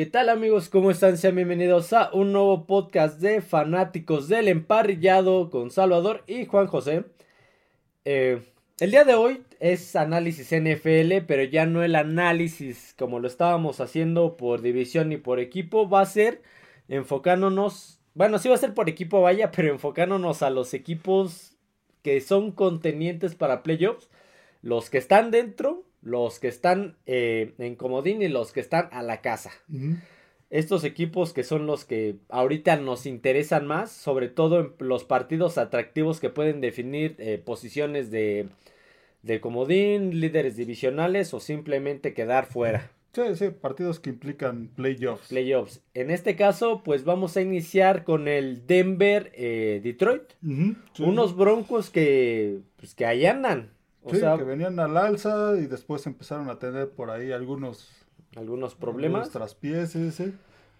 ¿Qué tal amigos? ¿Cómo están? Sean bienvenidos a un nuevo podcast de fanáticos del emparrillado con Salvador y Juan José. Eh, el día de hoy es análisis NFL, pero ya no el análisis como lo estábamos haciendo por división y por equipo. Va a ser enfocándonos, bueno, sí va a ser por equipo, vaya, pero enfocándonos a los equipos que son contenientes para playoffs, los que están dentro los que están eh, en comodín y los que están a la casa. Estos equipos que son los que ahorita nos interesan más, sobre todo en los partidos atractivos que pueden definir eh, posiciones de, de comodín, líderes divisionales o simplemente quedar fuera. Sí, sí, partidos que implican playoffs. Playoffs. En este caso, pues vamos a iniciar con el Denver eh. Unos broncos que, pues, que ahí andan sí, que venían al alza y después empezaron a tener por ahí algunos algunos problemas. traspiés, sí,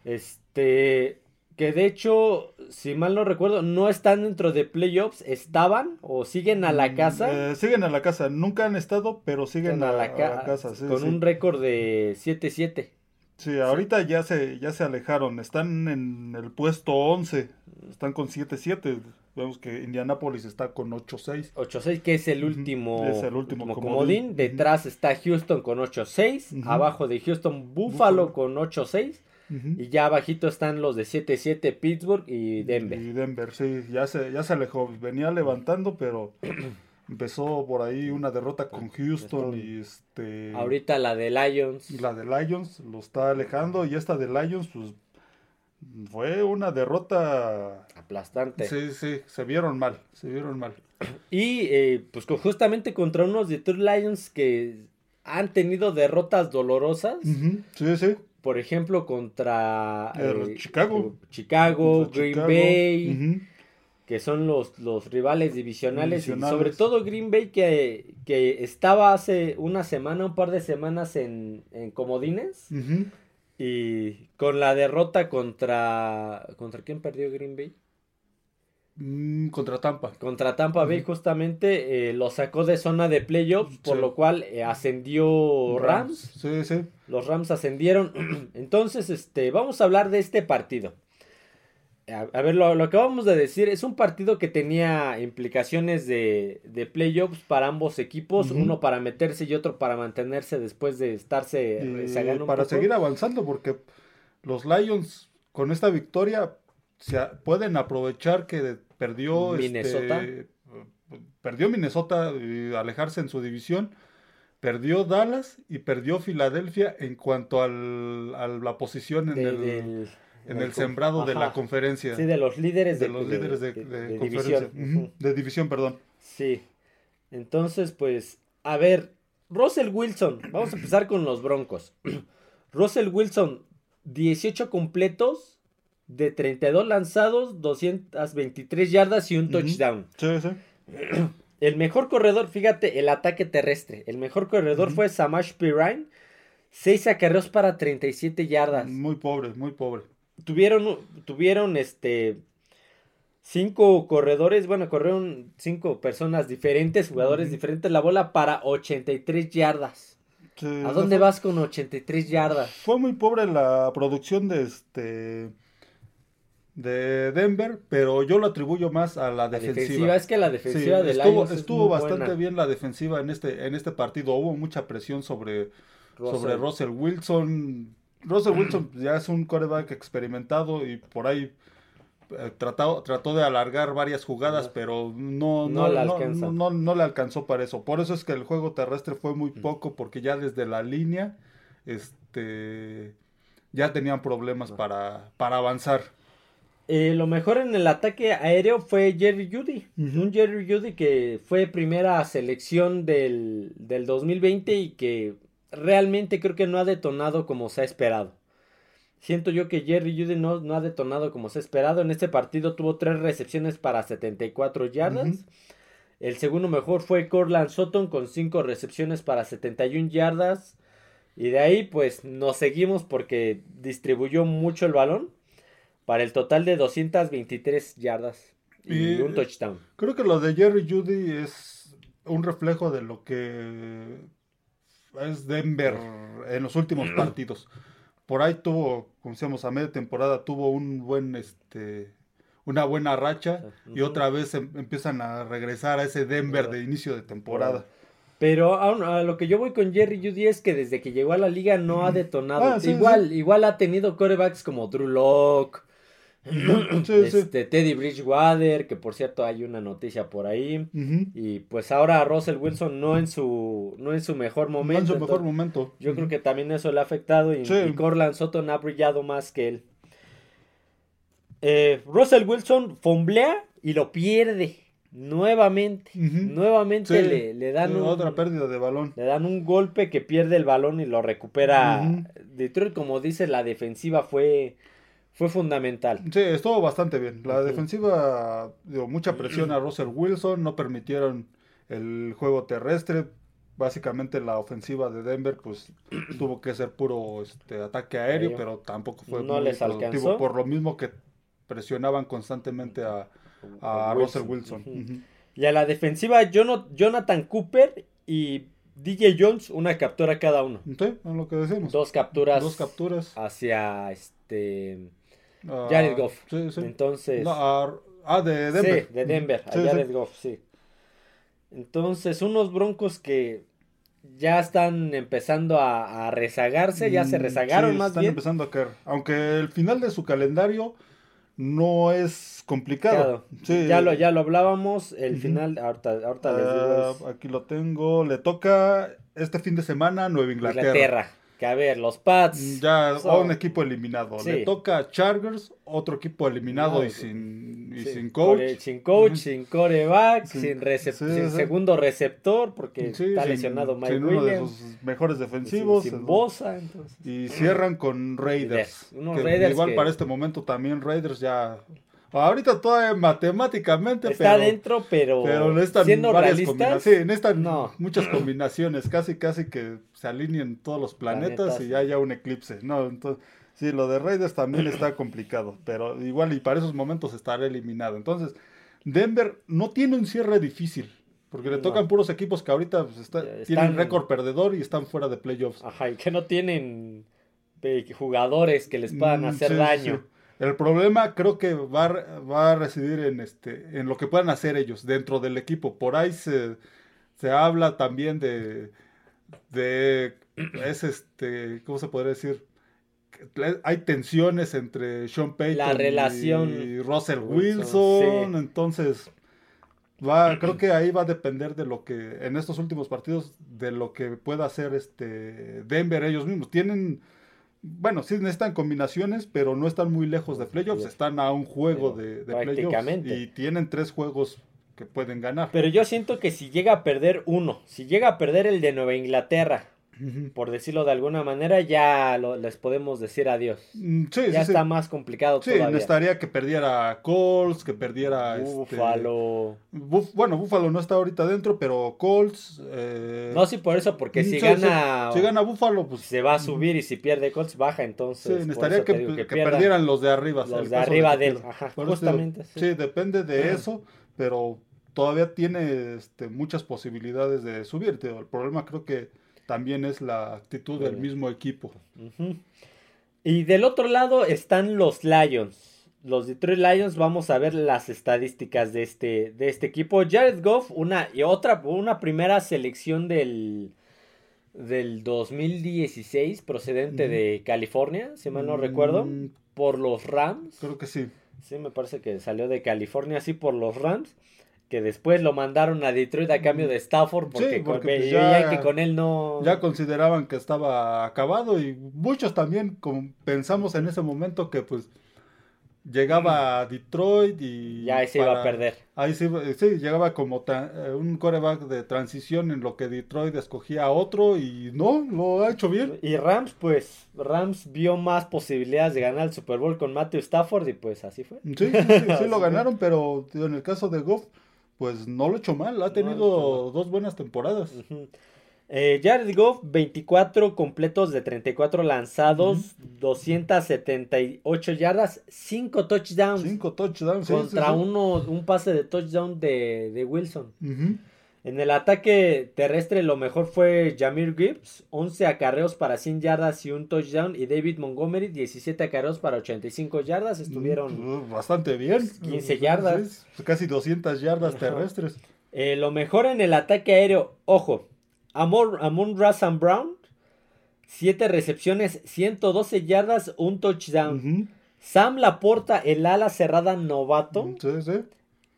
Este, que de hecho, si mal no recuerdo, no están dentro de playoffs, estaban o siguen a la mm, casa. Eh, siguen a la casa, nunca han estado, pero siguen a, la, casa. con un récord de 7-7. Sí, ahorita ya se ya se alejaron, están en el puesto 11, están con 7-7. Vemos que Indianapolis está con 8-6. 8-6, que es el último, es el último comodín. Detrás está Houston con 8-6. Abajo de Houston, Buffalo, con 8-6. Y ya abajito están los de 7-7, Pittsburgh y Denver. Y Denver, sí, ya se, ya se alejó. Venía levantando, pero empezó por ahí una derrota con Houston y este... Ahorita la de Lions. La de Lions lo está alejando y esta de Lions, pues fue una derrota aplastante. Sí, sí, se vieron mal, se vieron mal. Y eh, pues justamente contra unos Detroit Lions que han tenido derrotas dolorosas. Sí, sí. Por ejemplo, contra eh, Chicago, Chicago Green Bay, que son los, los rivales divisionales, Y sobre todo Green Bay que, que, estaba hace una semana, un par de semanas en, en Comodines. Y con la derrota contra. ¿Contra quién perdió Green Bay? Mm, contra Tampa. Contra Tampa Bay, justamente eh, lo sacó de zona de playoffs, por lo cual eh, ascendió Rams. Sí, sí. Los Rams ascendieron. Entonces, este, vamos a hablar de este partido. A, ver, lo, lo, que vamos a decir es un partido que tenía implicaciones de, de playoffs para ambos equipos, uno para meterse y otro para mantenerse después de estarse rezagando. Para seguir avanzando, porque los Lions con esta victoria se, pueden aprovechar que perdió este, Minnesota. perdió Minnesota y alejarse en su división. Perdió Dallas y perdió Filadelfia en cuanto al, a la posición en el en el sembrado de la conferencia. Sí, de los líderes de, los líderes de, división. De división, perdón. Sí. Entonces, pues, a ver, Russell Wilson, vamos a empezar con los Broncos. Russell Wilson, 18 completos de 32 lanzados, 223 yardas y un touchdown. Sí, sí. El mejor corredor, fíjate, el ataque terrestre. El mejor corredor fue Samash Pirine. 6 acarreos para 37 yardas. Muy pobre, muy pobre tuvieron, tuvieron este cinco corredores, bueno, corrieron cinco personas diferentes, jugadores diferentes, la bola para 83 yardas. ¿A dónde vas con 83 yardas? Fue muy pobre la producción de este de Denver, pero yo lo atribuyo más a la defensiva. es que la defensiva de estuvo, estuvo bastante bien la defensiva en este en este partido. Hubo mucha presión sobre sobre Russell Wilson Russell Wilson ya es un coreback experimentado y por ahí eh, trató, trató de alargar varias jugadas, pero no, no, no, no, le alcanzó para eso. Por eso es que el juego terrestre fue muy poco, porque ya desde la línea este, ya tenían problemas para, para avanzar. Eh, lo mejor en el ataque aéreo fue Jerry Judy. Un Jerry Judy que fue primera selección del, del 2020 y que realmente creo que no ha detonado como se ha esperado. Siento yo que Jerry Judy no, no ha detonado como se ha esperado. En este partido tuvo tres recepciones para 74 yardas. El segundo mejor fue Corland Sutton con cinco recepciones para 71 yardas. Y de ahí pues nos seguimos porque distribuyó mucho el balón para el total de 223 yardas y un touchdown. Creo que lo de Jerry Judy es un reflejo de lo que es Denver en los últimos partidos. por ahí tuvo, como decíamos, a media temporada tuvo un buen, este, una buena racha y otra vez em, empiezan a regresar a ese Denver de inicio de temporada. Pero a, lo que yo voy con Jerry Judy es que desde que llegó a la liga no ha detonado. Ah, igual, igual ha tenido corebacks como Drew Locke, este, Teddy Bridgewater, que por cierto hay una noticia por ahí. Y pues ahora Russell Wilson no en su, no en su mejor momento. No en su mejor momento. Yo creo que también eso le ha afectado y, y Corland Sutton ha brillado más que él. Eh, Russell Wilson fomblea y lo pierde. Nuevamente, nuevamente le, dan otra pérdida de balón. Le dan un golpe que pierde el balón y lo recupera. Detroit, como dice, la defensiva fue, fue fundamental. Sí, estuvo bastante bien. La defensiva dio mucha presión a Russell Wilson, no permitieron el juego terrestre. Básicamente la ofensiva de Denver pues tuvo que ser puro este, ataque aéreo, pero tampoco fue no les alcanzó. por lo mismo que presionaban constantemente a, a Russell Wilson. Y a la defensiva, Jonathan Cooper y DJ Jones, una captura cada uno. Sí, lo que decimos. Dos capturas. Dos capturas. Hacia este. Ah, Jared Goff. Sí, sí. Entonces. ah, de Denver. Sí, de Denver, a Jared Goff, sí. Entonces, unos broncos que ya están empezando a, rezagarse, ya se mm, rezagaron más están empezando a caer. Aunque el final de su calendario no es complicado. Ya, lo, ya lo hablábamos, el final, ahorita, ahorita les digo. Ah, aquí lo tengo, le toca este fin de semana Nueva Inglaterra. Inglaterra. Que a ver, los Pats. Ya, un equipo eliminado. Le toca Chargers, otro equipo eliminado y, sin, y sin coach. sin coach, sin coreback, sin, segundo receptor, porque está lesionado Mike sin uno de sus mejores defensivos. Sin, Bosa, entonces. Y cierran con Raiders. igual para este momento también Raiders ya Ahorita todavía matemáticamente. Está dentro, pero, pero necesitan siendo realistas. Sí, necesitan muchas combinaciones, casi casi que se alineen todos los planetas, y haya un eclipse. No, entonces, sí, lo de Raiders también está complicado, pero igual y para esos momentos estará eliminado. Entonces, Denver no tiene un cierre difícil. Porque le tocan puros equipos que ahorita pues, tienen récord perdedor y están fuera de playoffs. Ajá, y que no tienen eh, jugadores que les puedan mm, hacer daño. El problema creo que va, va a residir en, este, en lo que puedan hacer ellos dentro del equipo. Por ahí se, se habla también de, de es este, ¿cómo se podría decir? Hay tensiones entre Sean Payton y Russell Wilson, entonces va, creo que ahí va a depender de lo que en estos últimos partidos de lo que pueda hacer este Denver ellos mismos. Tienen bueno, sí necesitan combinaciones, pero no están muy lejos de playoffs. Están a un juego de, de playoffs. Y tienen tres juegos que pueden ganar. Pero yo siento que si llega a perder uno, si llega a perder el de Nueva Inglaterra, por decirlo de alguna manera, ya les podemos decir adiós. Mm, ya está más complicado sí, todavía. necesitaría que perdiera Colts, que perdiera... Buffalo. Este, bueno, Buffalo no está ahorita dentro, pero Colts... Eh, no, sí, por eso, porque si gana... Si gana Buffalo, pues... Se va a subir y si pierde Colts, baja, entonces... Sí, necesitaría que, perdieran los de arriba. Los de arriba de él, ajá, justamente. sí. depende de eso, pero todavía tiene este, muchas posibilidades de subir. El problema creo que también es la actitud del mismo equipo. Y del otro lado están los Lions. Los Detroit Lions, vamos a ver las estadísticas de este, de este equipo. Jared Goff, una y otra, una primera selección del, del 2016, procedente de California, si mal no recuerdo, mm. por los Rams. Creo que sí. Sí, me parece que salió de California, sí, por los Rams que después lo mandaron a Detroit a cambio de Stafford porque, con, pues, ya, que con él no. ya consideraban que estaba acabado y muchos también pensamos en ese momento que pues llegaba a Detroit y ya ahí se iba a perder. ahí sí, sí llegaba como eh, un coreback de transición en lo que Detroit escogía a otro y no lo ha hecho bien. Y Rams pues Rams vio más posibilidades de ganar el Super Bowl con Matthew Stafford y pues así fue. Sí sí, sí lo ganaron pero en el caso de Goff pues no lo ha hecho mal, ha tenido dos buenas temporadas. Eh, Jared Goff, 24 completos de 34 lanzados, 278 yardas, 5 touchdowns. 5 touchdowns, Contra Uno, un pase de touchdown de, Wilson. En el ataque terrestre lo mejor fue Jamir Gibbs, 11 acarreos para 100 yardas y un touchdown. Y David Montgomery, 17 acarreos para 85 yardas. Estuvieron mm, bastante bien. 15 yardas. casi 200 yardas terrestres. Eh, lo mejor en el ataque aéreo, ojo, Amon, Amon Razan Brown, 7 recepciones, 112 yardas, un touchdown. Sam Laporta, el ala cerrada novato. Sí, sí.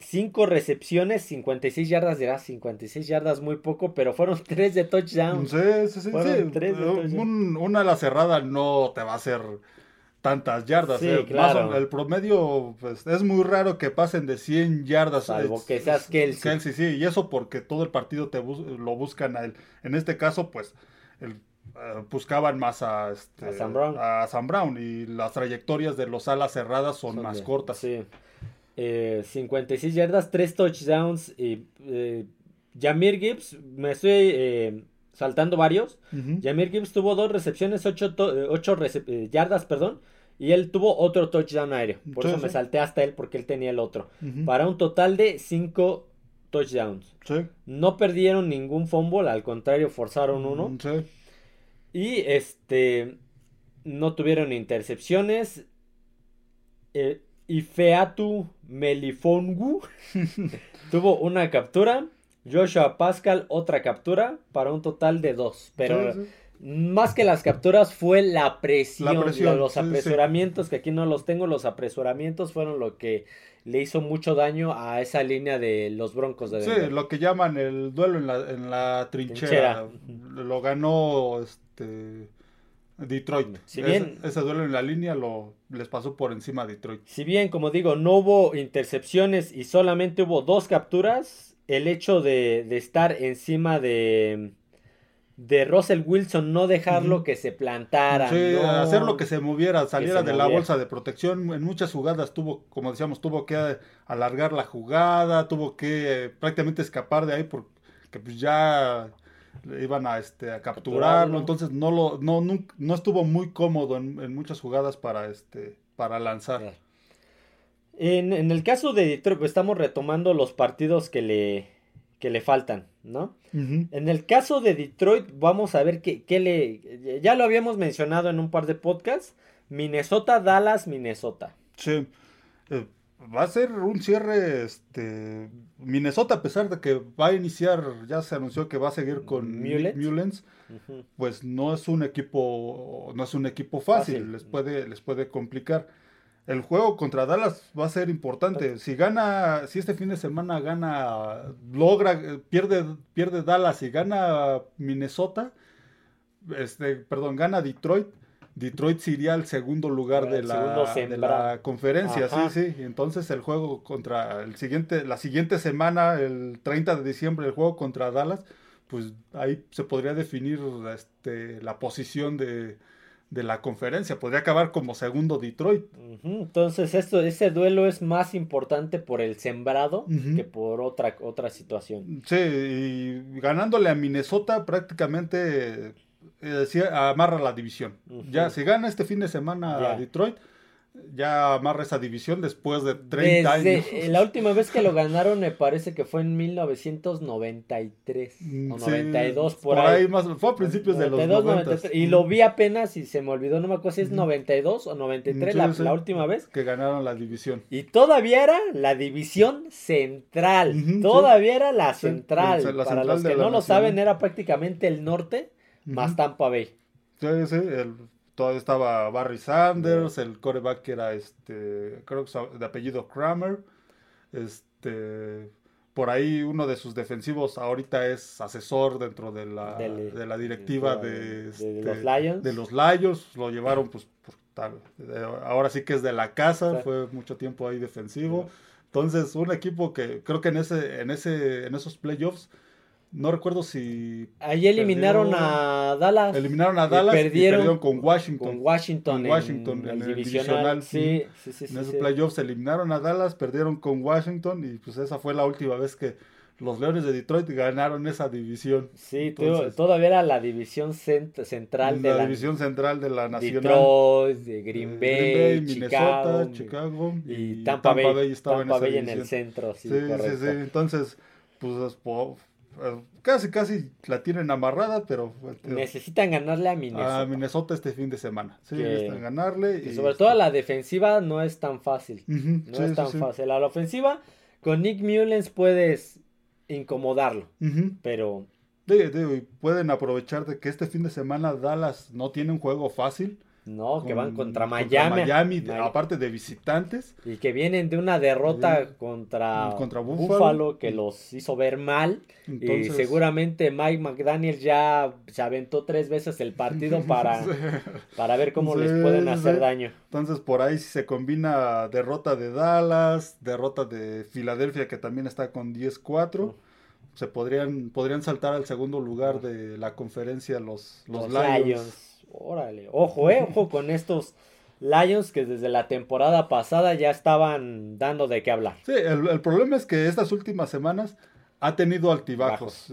5 recepciones, 56 yardas, dirá 56 yardas muy poco, pero fueron 3 de touchdown. Sí, sí, sí. una ala cerrada no te va a hacer tantas yardas. Sí, eh. claro. el promedio pues, es muy raro que pasen de 100 yardas. Salvo que seas Kelsey. Kelsey, sí, y eso porque todo el partido te lo buscan a él. En este caso, pues, el, eh, buscaban más a, este, a, Sam Brown. a Sam Brown y las trayectorias de los alas cerradas son, más cortas. Sí. 56 eh, yardas, 3 touchdowns. Y eh, Jamir Gibbs, me estoy eh, saltando varios. Jamir Gibbs tuvo dos recepciones, 8, yardas, perdón. Y él tuvo otro touchdown aéreo. Por eso me salté hasta él porque él tenía el otro. Para un total de 5 touchdowns. No perdieron ningún fumble, al contrario, forzaron uno. Mm, y este no tuvieron intercepciones. Eh, y Featu Melifongu tuvo una captura. Joshua Pascal otra captura para un total de dos. Pero más que las capturas fue la presión, los apresuramientos, que aquí no los tengo, los apresuramientos fueron lo que le hizo mucho daño a esa línea de los Broncos de Denver. Sí, lo que llaman el duelo en la, en la trinchera. Lo ganó este Detroit. Si bien, ese, duelo en la línea lo les pasó por encima a Detroit. Si bien, como digo, no hubo intercepciones y solamente hubo dos capturas, el hecho de, estar encima de, de Russell Wilson, no dejarlo que se plantara. Sí, hacerlo que se moviera, saliera de la bolsa de protección. En muchas jugadas tuvo, como decíamos, tuvo que alargar la jugada, tuvo que prácticamente escapar de ahí porque pues ya iban a, este, a capturarlo, entonces no, lo, no, no, estuvo muy cómodo en, muchas jugadas para, este, para lanzar. En, el caso de Detroit, pues, estamos retomando los partidos que le, que le faltan, ¿no? En el caso de Detroit, vamos a ver qué, qué, le... Ya lo habíamos mencionado en un par de podcasts. Minnesota, Dallas, Minnesota. Sí. Eh, va a ser un cierre, este, Minnesota, a pesar de que va a iniciar, ya se anunció que va a seguir con Mullens, pues no es un equipo, no es un equipo fácil, les puede, les puede complicar. El juego contra Dallas va a ser importante. Si gana, si este fin de semana gana, logra, pierde, pierde Dallas y gana Minnesota, este, perdón, gana Detroit, Detroit se iría al segundo lugar de la, de la, conferencia, sí, sí. Entonces el juego contra el siguiente, la siguiente semana, el 30 de diciembre, el juego contra Dallas, pues ahí se podría definir este, la posición de, la conferencia. Podría acabar como segundo Detroit. Entonces, esto, ese duelo es más importante por el sembrado que por otra, otra situación. Sí, y ganándole a Minnesota prácticamente eh, amarra la división. Ya, si gana este fin de semana Detroit, ya amarra esa división después de 30 años. La última vez que lo ganaron me parece que fue en 1993 o 92 por, ahí. más, fue a principios de los 90. y lo vi apenas y se me olvidó, no me acuerdo si es 92 o 93 la, la, última vez. Que ganaron la división. Y todavía era la división central. todavía era la central. Para los que no lo saben, era prácticamente el norte más Tampa Bay. Sí, sí, el, todavía estaba Barry Sanders, el coreback que era este, creo que de apellido Kramer, este, por ahí uno de sus defensivos ahorita es asesor dentro de la, de la directiva de, este, los Lions. De los Lions, lo llevaron pues ahora sí que es de la casa, fue mucho tiempo ahí defensivo. Entonces, un equipo que creo que en ese, en ese, en esos playoffs no recuerdo si. Ahí eliminaron a Dallas. Eliminaron a Dallas perdieron, y perdieron con Washington. Con Washington. Washington en, el, divisional. sí, sí, sí, en esos playoffs eliminaron a Dallas, perdieron con Washington y pues esa fue la última vez que los Leones de Detroit ganaron esa división. Sí, todavía era la división central de la división central de la nacional. Detroit, de Green Bay, Minnesota, Chicago, y, Tampa, Bay, estaba Tampa en, Bay en el centro. Sí, sí, sí, Entonces, pues eh, casi, casi la tienen amarrada, pero... Necesitan ganarle a Minnesota. A Minnesota este fin de semana. Sí, necesitan ganarle. Y, sobre todo a la defensiva no es tan fácil. no es tan fácil. A la ofensiva, con Nick Mullens puedes incomodarlo, pero... pueden aprovechar de que este fin de semana Dallas no tiene un juego fácil no, que van contra Miami. Miami, aparte de visitantes. Y que vienen de una derrota contra, contra Buffalo. que los hizo ver mal. y seguramente Mike McDaniel ya se aventó tres veces el partido para, para ver cómo les pueden hacer daño. Entonces por ahí se combina derrota de Dallas, derrota de Filadelfia que también está con 10-4 se podrían, podrían saltar al segundo lugar de la conferencia los, los, Lions. Órale, ojo, eh, ojo con estos Lions que desde la temporada pasada ya estaban dando de qué hablar. Sí, el, problema es que estas últimas semanas ha tenido altibajos.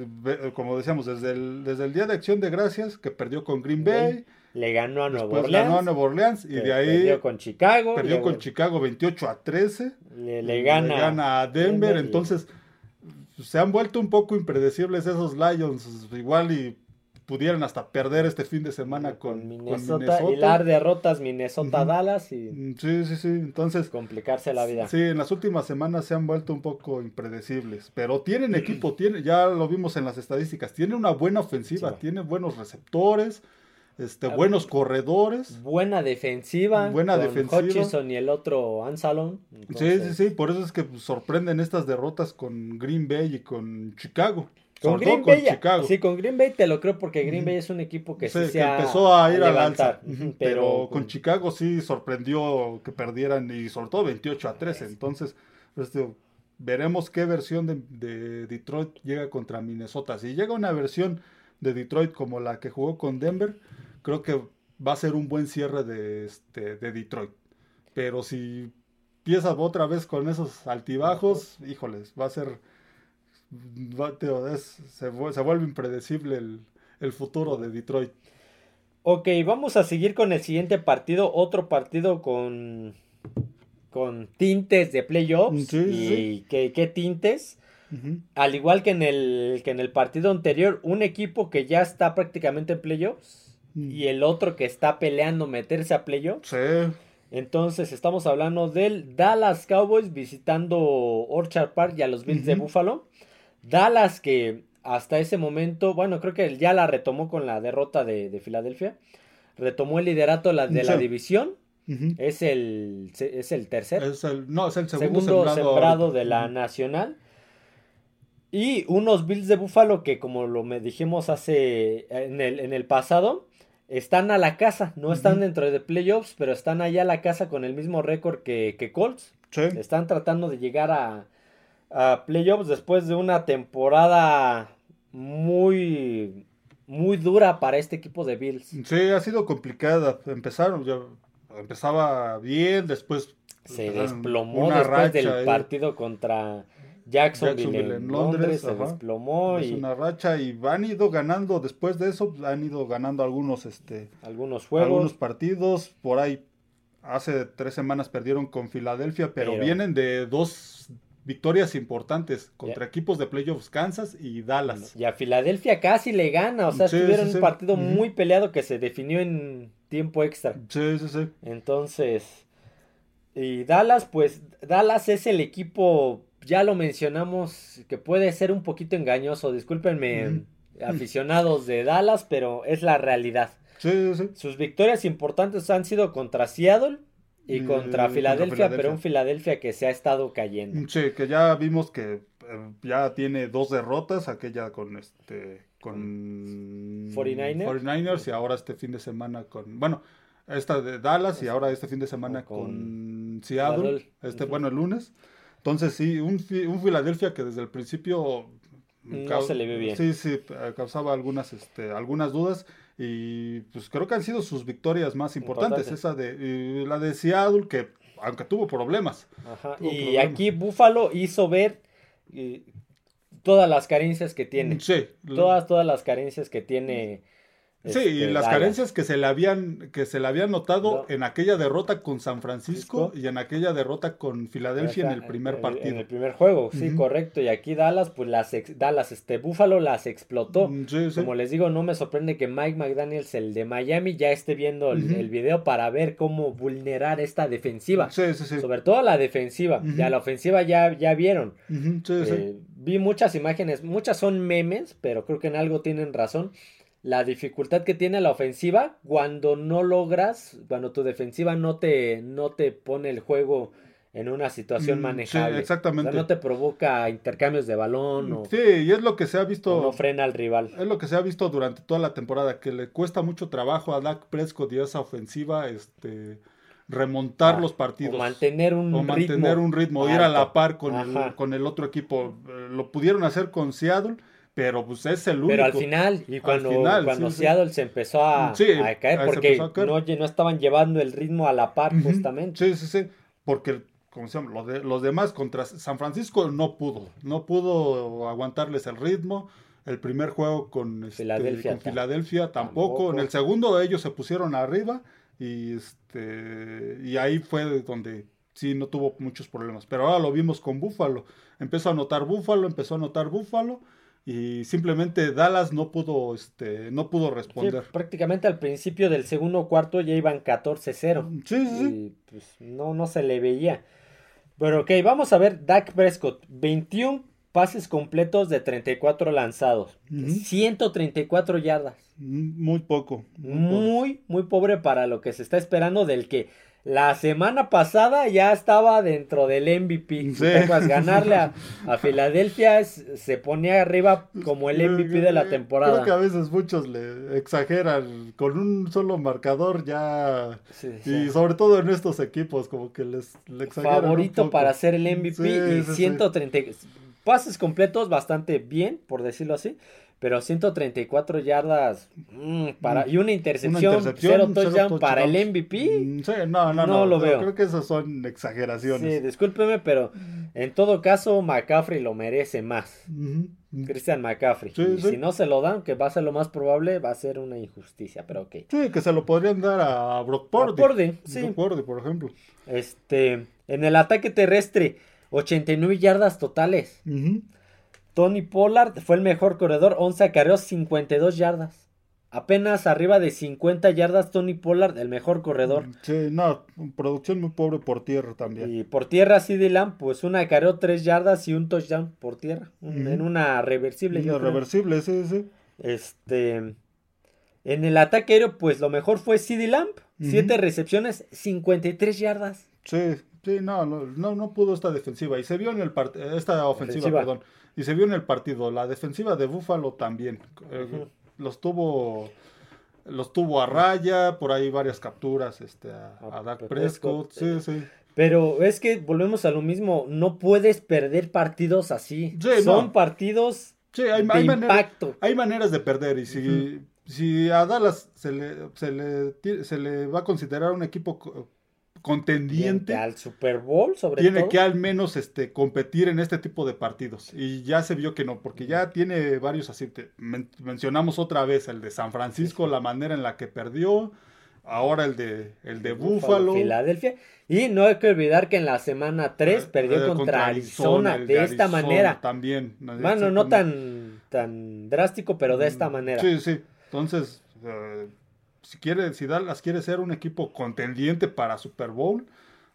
Como decíamos, desde el, desde el Día de Acción de Gracias, que perdió con Green Bay. Le ganó a Nueva Orleans. ganó a Nueva Orleans y de ahí. Perdió con Chicago. Perdió con Chicago 28 a 13. Le, gana, a Denver. entonces, se han vuelto un poco impredecibles esos Lions. Igual y pudieran hasta perder este fin de semana con, Minnesota, y las derrotas Minnesota-Dallas y mm, sí, sí, sí, entonces complicarse la vida. Sí, en las últimas semanas se han vuelto un poco impredecibles, pero tienen equipo, tiene, ya lo vimos en las estadísticas, tiene una buena ofensiva, tiene buenos receptores, este, buenos corredores. Buena defensiva. Buena defensiva. Hutchison y el otro Ansalon. Sí, sí, sí. Por eso es que sorprenden estas derrotas con Green Bay y con Chicago. Con Green Bay, sí, con Green Bay te lo creo porque Green Bay es un equipo que sí, se empezó a ir a, levantar. pero, con Chicago sí sorprendió que perdieran y sobre todo 28 a 13. Entonces, este, veremos qué versión de, Detroit llega contra Minnesota. Si llega una versión de Detroit como la que jugó con Denver, creo que va a ser un buen cierre de, este, de Detroit. Pero si empieza otra vez con esos altibajos, híjoles, va a ser se, vuelve impredecible el, futuro de Detroit. Ok, vamos a seguir con el siguiente partido. Otro partido con, con tintes de playoffs. y ¿qué, tintes? Al igual que en, el, que en el partido anterior, un equipo que ya está prácticamente en playoffs mm. y el otro que está peleando meterse a playoffs. Entonces estamos hablando del Dallas Cowboys visitando Orchard Park y a los Bills de Buffalo. Dallas que hasta ese momento, bueno, creo que ya la retomó con la derrota de, Filadelfia. Retomó el liderato de la división. es, el, es el tercer. no, es el segundo, sembrado, de la nacional. Y unos Bills de Buffalo que, como lo me dijimos hace en el, en el pasado, están a la casa. No están dentro de playoffs, pero están allá a la casa con el mismo récord que, que Colts. Están tratando de llegar a, a playoffs después de una temporada muy muy dura para este equipo de Bills. Sí, ha sido complicada. Empezaron, ya empezaba bien, después se desplomó después del partido contra Jacksonville, en Londres, se desplomó es una racha y han ido ganando después de eso han ido ganando algunos este algunos juegos algunos partidos por ahí hace tres semanas perdieron con Filadelfia pero vienen de dos victorias importantes contra equipos de playoffs Kansas y Dallas. Y a Filadelfia casi le gana, o sea, tuvieron un partido muy peleado que se definió en tiempo extra. Sí, sí, sí. Entonces, y Dallas, pues Dallas es el equipo, ya lo mencionamos, que puede ser un poquito engañoso, discúlpenme aficionados de Dallas, pero es la realidad. Sí, sí, Sus victorias importantes han sido contra Seattle, y contra Filadelfia, pero un Filadelfia que se ha estado cayendo. Sí, que ya vimos que eh, ya tiene dos derrotas, aquella con este con 49ers, y ahora este fin de semana con bueno, esta de Dallas y ahora este fin de semana con, Seattle, este bueno, el lunes. Entonces sí, un, un Filadelfia que desde el principio no se le ve bien. Sí, sí, causaba algunas este algunas dudas y pues creo que han sido sus victorias más importantes. Esa de la de Seattle, que aunque tuvo problemas. y aquí Buffalo hizo ver todas las carencias que tiene. Sí. Todas, todas las carencias que tiene Sí, y este, las Dallas. carencias que se le habían, que se le habían notado en aquella derrota con San Francisco y en aquella derrota con Filadelfia en el primer En- partido. En el primer juego, sí, correcto. Y aquí Dallas, pues las ex- Dallas, este Buffalo las explotó. Mm, sí, sí. Como les digo, no me sorprende que Mike McDaniels, el de Miami, ya esté viendo el, video para ver cómo vulnerar esta defensiva. Sí, sí, sí. Sobre todo la defensiva. Ujú. Ya la ofensiva ya, ya vieron. Eh, vi muchas imágenes, muchas son memes, pero creo que en algo tienen razón. La dificultad que tiene la ofensiva cuando no logras, cuando tu defensiva no te, no te pone el juego en una situación Mm, manejable. sí, exactamente. O sea, no te provoca intercambios de balón o, Sí, y es lo que se ha visto. no frena al rival. Es lo que se ha visto durante toda la temporada, que le cuesta mucho trabajo a Dak Prescott y a esa ofensiva este, remontar Ah, los partidos. O mantener un o mantener ritmo un ritmo, ir a la par con el, con el otro equipo. Eh, Lo pudieron hacer con Seattle, pero pues es el único. Pero al final, y cuando, final, cuando sí, sí. Seattle se empezó a, Sí, a caer se porque a caer. no, no estaban llevando el ritmo a la par justamente. Sí, sí, sí. Porque, como decíamos, los, de- los demás contra San Francisco no pudo. No pudo aguantarles el ritmo. El primer juego con, este, con Filadelfia tampoco. tampoco. En el segundo ellos se pusieron arriba y este y ahí fue donde sí no tuvo muchos problemas. Pero ahora lo vimos con Búfalo. Empezó a anotar Búfalo, empezó a anotar Búfalo y simplemente Dallas no pudo este no pudo Sí, responder. prácticamente al principio del segundo cuarto ya iban 14-0. Sí, sí, sí. Y pues no, no se le veía. Pero ok, vamos a ver Dak Prescott. 21 pases completos de 34 lanzados. Ujú. 134 yardas. Muy poco. muy poco. Muy, muy pobre para lo que se está esperando del que la semana pasada ya estaba dentro del MVP. Sí. Pues ganarle a, a Filadelfia es- se ponía arriba como el MVP de la Creo temporada. que a veces muchos le exageran con un solo marcador ya Sí, y sobre todo en estos equipos como que les le exageran favorito para ser el MVP y sí, sí. 130 pases completos bastante bien, por decirlo así, pero 134 yardas mm, para y una intercepción, Una intercepción, cero cero touchdown para el. MVP. Mm, Sí, no, no, No no, lo veo. Creo que esas son Sí, exageraciones. discúlpeme, pero en todo caso McCaffrey lo merece más. Christian McCaffrey. Sí, y sí. si no se lo dan, que va a ser lo más probable, va a ser una injusticia, pero ok. Sí, que se lo podrían dar a Brock Purdy. A Purdy, sí. Brock Purdy, por ejemplo. Este, en el ataque terrestre, 89 yardas totales. Ujú. Tony Pollard fue el mejor corredor, 11 acarreos, 52 yardas. Apenas arriba de 50 yardas Tony Pollard, el mejor corredor. Sí, no, producción muy pobre por tierra también. Y por tierra CD Lamb, pues un acarreo 3 yardas y un touchdown por tierra. En una reversible. Una reversible, sí, sí. Este. En el ataque aéreo, pues lo mejor fue CD. Ujú. 7 recepciones, 53 yardas. Sí, sí, no, no, no, no pudo esta defensiva. Y se vio en el part- esta ofensiva, Ofensiva. perdón. Y se vio en el partido. La defensiva de Búfalo también. Eh. Los tuvo. Los tuvo a raya, por ahí varias capturas este, a, A a Dak Prescott, Prescott. Sí, sí. Pero es que volvemos a lo mismo. No puedes perder partidos así. Sí, Son no. partidos Sí, hay, de hay impacto. hay maneras de perder. Y si, si a Dallas se le, se, le, se le va a considerar un equipo contendiente. al Super Bowl, sobre tiene todo. que al menos este, competir en este tipo de partidos. Y ya se vio que no, porque ya tiene varios así. te- men- mencionamos otra vez el de San Francisco, la manera en la que perdió. Ahora el de, el de Búfalo. Filadelfia. Y no hay que olvidar que en la semana 3 perdió Eh, contra, Arizona, de, esta Arizona manera. También. Bueno, no tan, tan drástico, pero de esta manera. Sí, sí. Entonces, eh, si quiere, si Dallas quiere ser un equipo contendiente para Super Bowl,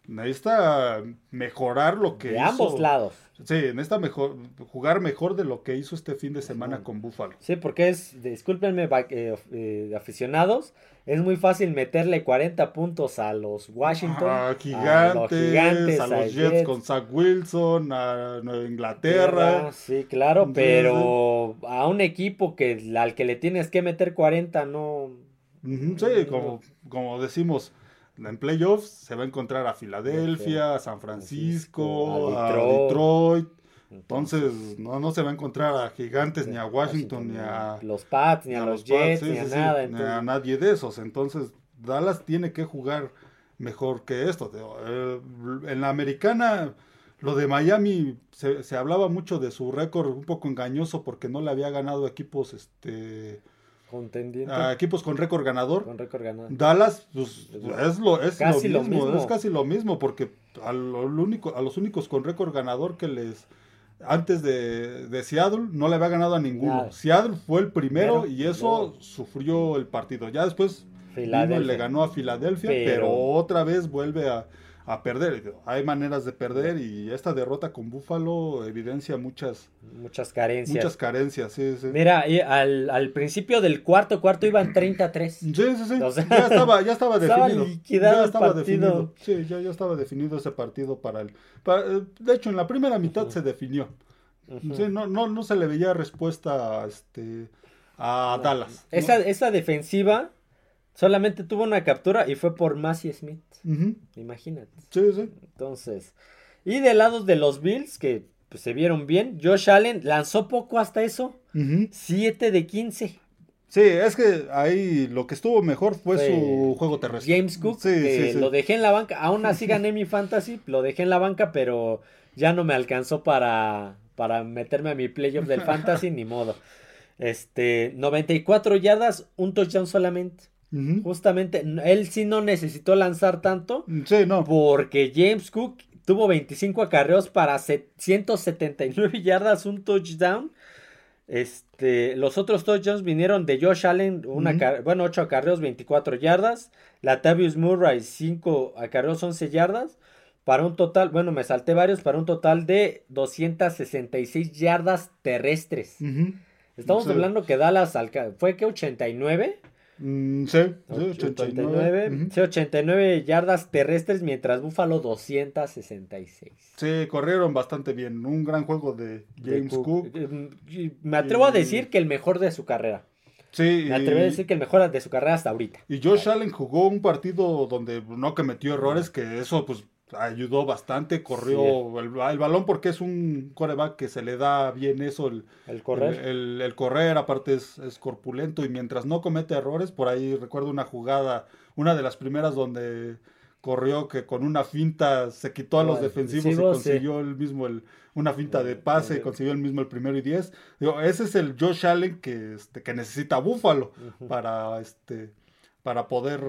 necesita mejorar lo que de hizo. ambos lados. Sí, necesita mejor, jugar mejor de lo que hizo este fin de semana con Buffalo. Sí, porque es, discúlpenme, eh, eh, aficionados, es muy fácil meterle 40 puntos a los Washington, A a los gigantes, a los Jets, con Zach Wilson, a Nueva Inglaterra. Sí, claro, pero a un equipo que al que le tienes que meter 40 no... Sí, como, como decimos, en playoffs se va a encontrar a Filadelfia, a San Francisco, A a Detroit. Entonces, no, no se va a encontrar a gigantes, ni a Washington, ni a, los Pats, ni a, a los Pats, Jets, sí, ni a sí, sí, nada. ni entonces- a nadie de esos. Entonces, Dallas tiene que jugar mejor que esto. En la americana, lo de Miami, se, se hablaba mucho de su récord un poco engañoso porque no le había ganado equipos este a equipos con récord ganador. Dallas, pues, es, lo, es lo, mismo, es casi lo mismo, porque a, lo único, a los únicos con récord ganador que les antes de, de, Seattle no le había ganado a ninguno. Seattle fue el primero y eso sufrió el partido. Ya después le ganó a Filadelfia, pero otra vez vuelve a, a perder. Hay maneras de perder y esta derrota con Búfalo evidencia muchas muchas carencias. Muchas carencias, sí, sí. Mira, al, al principio del cuarto cuarto iban 33. Sí, sí, sí. ya estaba ya estaba definido. ya estaba definido. Sí, ya, ya, estaba definido ese partido para el de hecho en la primera mitad se definió. sí, no, no, no se le veía respuesta este a Dallas. Esa, esa defensiva Solamente tuvo una captura y fue por Massey Smith. Imagínate. Sí, sí. Entonces. Y del lado de los Bills, que pues, se vieron bien, Josh Allen lanzó poco hasta eso. 7 de 15. Sí, es que ahí lo que estuvo mejor fue, su juego terrestre. James Cook, que lo dejé en la banca. Aún así gané mi fantasy, lo dejé en la banca, pero ya no me alcanzó para, para meterme a mi playoff del fantasy, ni modo. Este, 94 yardas, un touchdown solamente. Justamente, él sí no necesitó lanzar tanto. Sí, no. Porque James Cook tuvo 25 acarreos para 179 yardas, un touchdown. Este, los otros touchdowns vinieron de Josh Allen, una bueno, 8 acarreos, 24 yardas. Latavius Murray, 5 acarreos, 11 yardas. Para un total, bueno, me salté varios, para un total de 266 yardas terrestres. Estamos hablando que Dallas fue que 89. Mm, sí, 89. 89 yardas terrestres, mientras Buffalo 266. Sí, corrieron bastante bien. Un gran juego de James Cook. Eh, me atrevo a decir que el mejor de su carrera. Sí, me atrevo a decir que el mejor de su carrera hasta ahorita. Y Josh Allen jugó un partido donde no cometió errores, que eso pues ayudó bastante, corrió el, balón porque es un coreback que se le da bien eso, el, el correr. El, correr, aparte es, es, corpulento y mientras no comete errores, por ahí recuerdo una jugada, una de las primeras donde corrió que con una finta se quitó a los defensivos y consiguió el mismo el, una finta de pase y consiguió el mismo el primero y diez. Digo, ese es el Josh Allen que, este, que necesita Búfalo para este para poder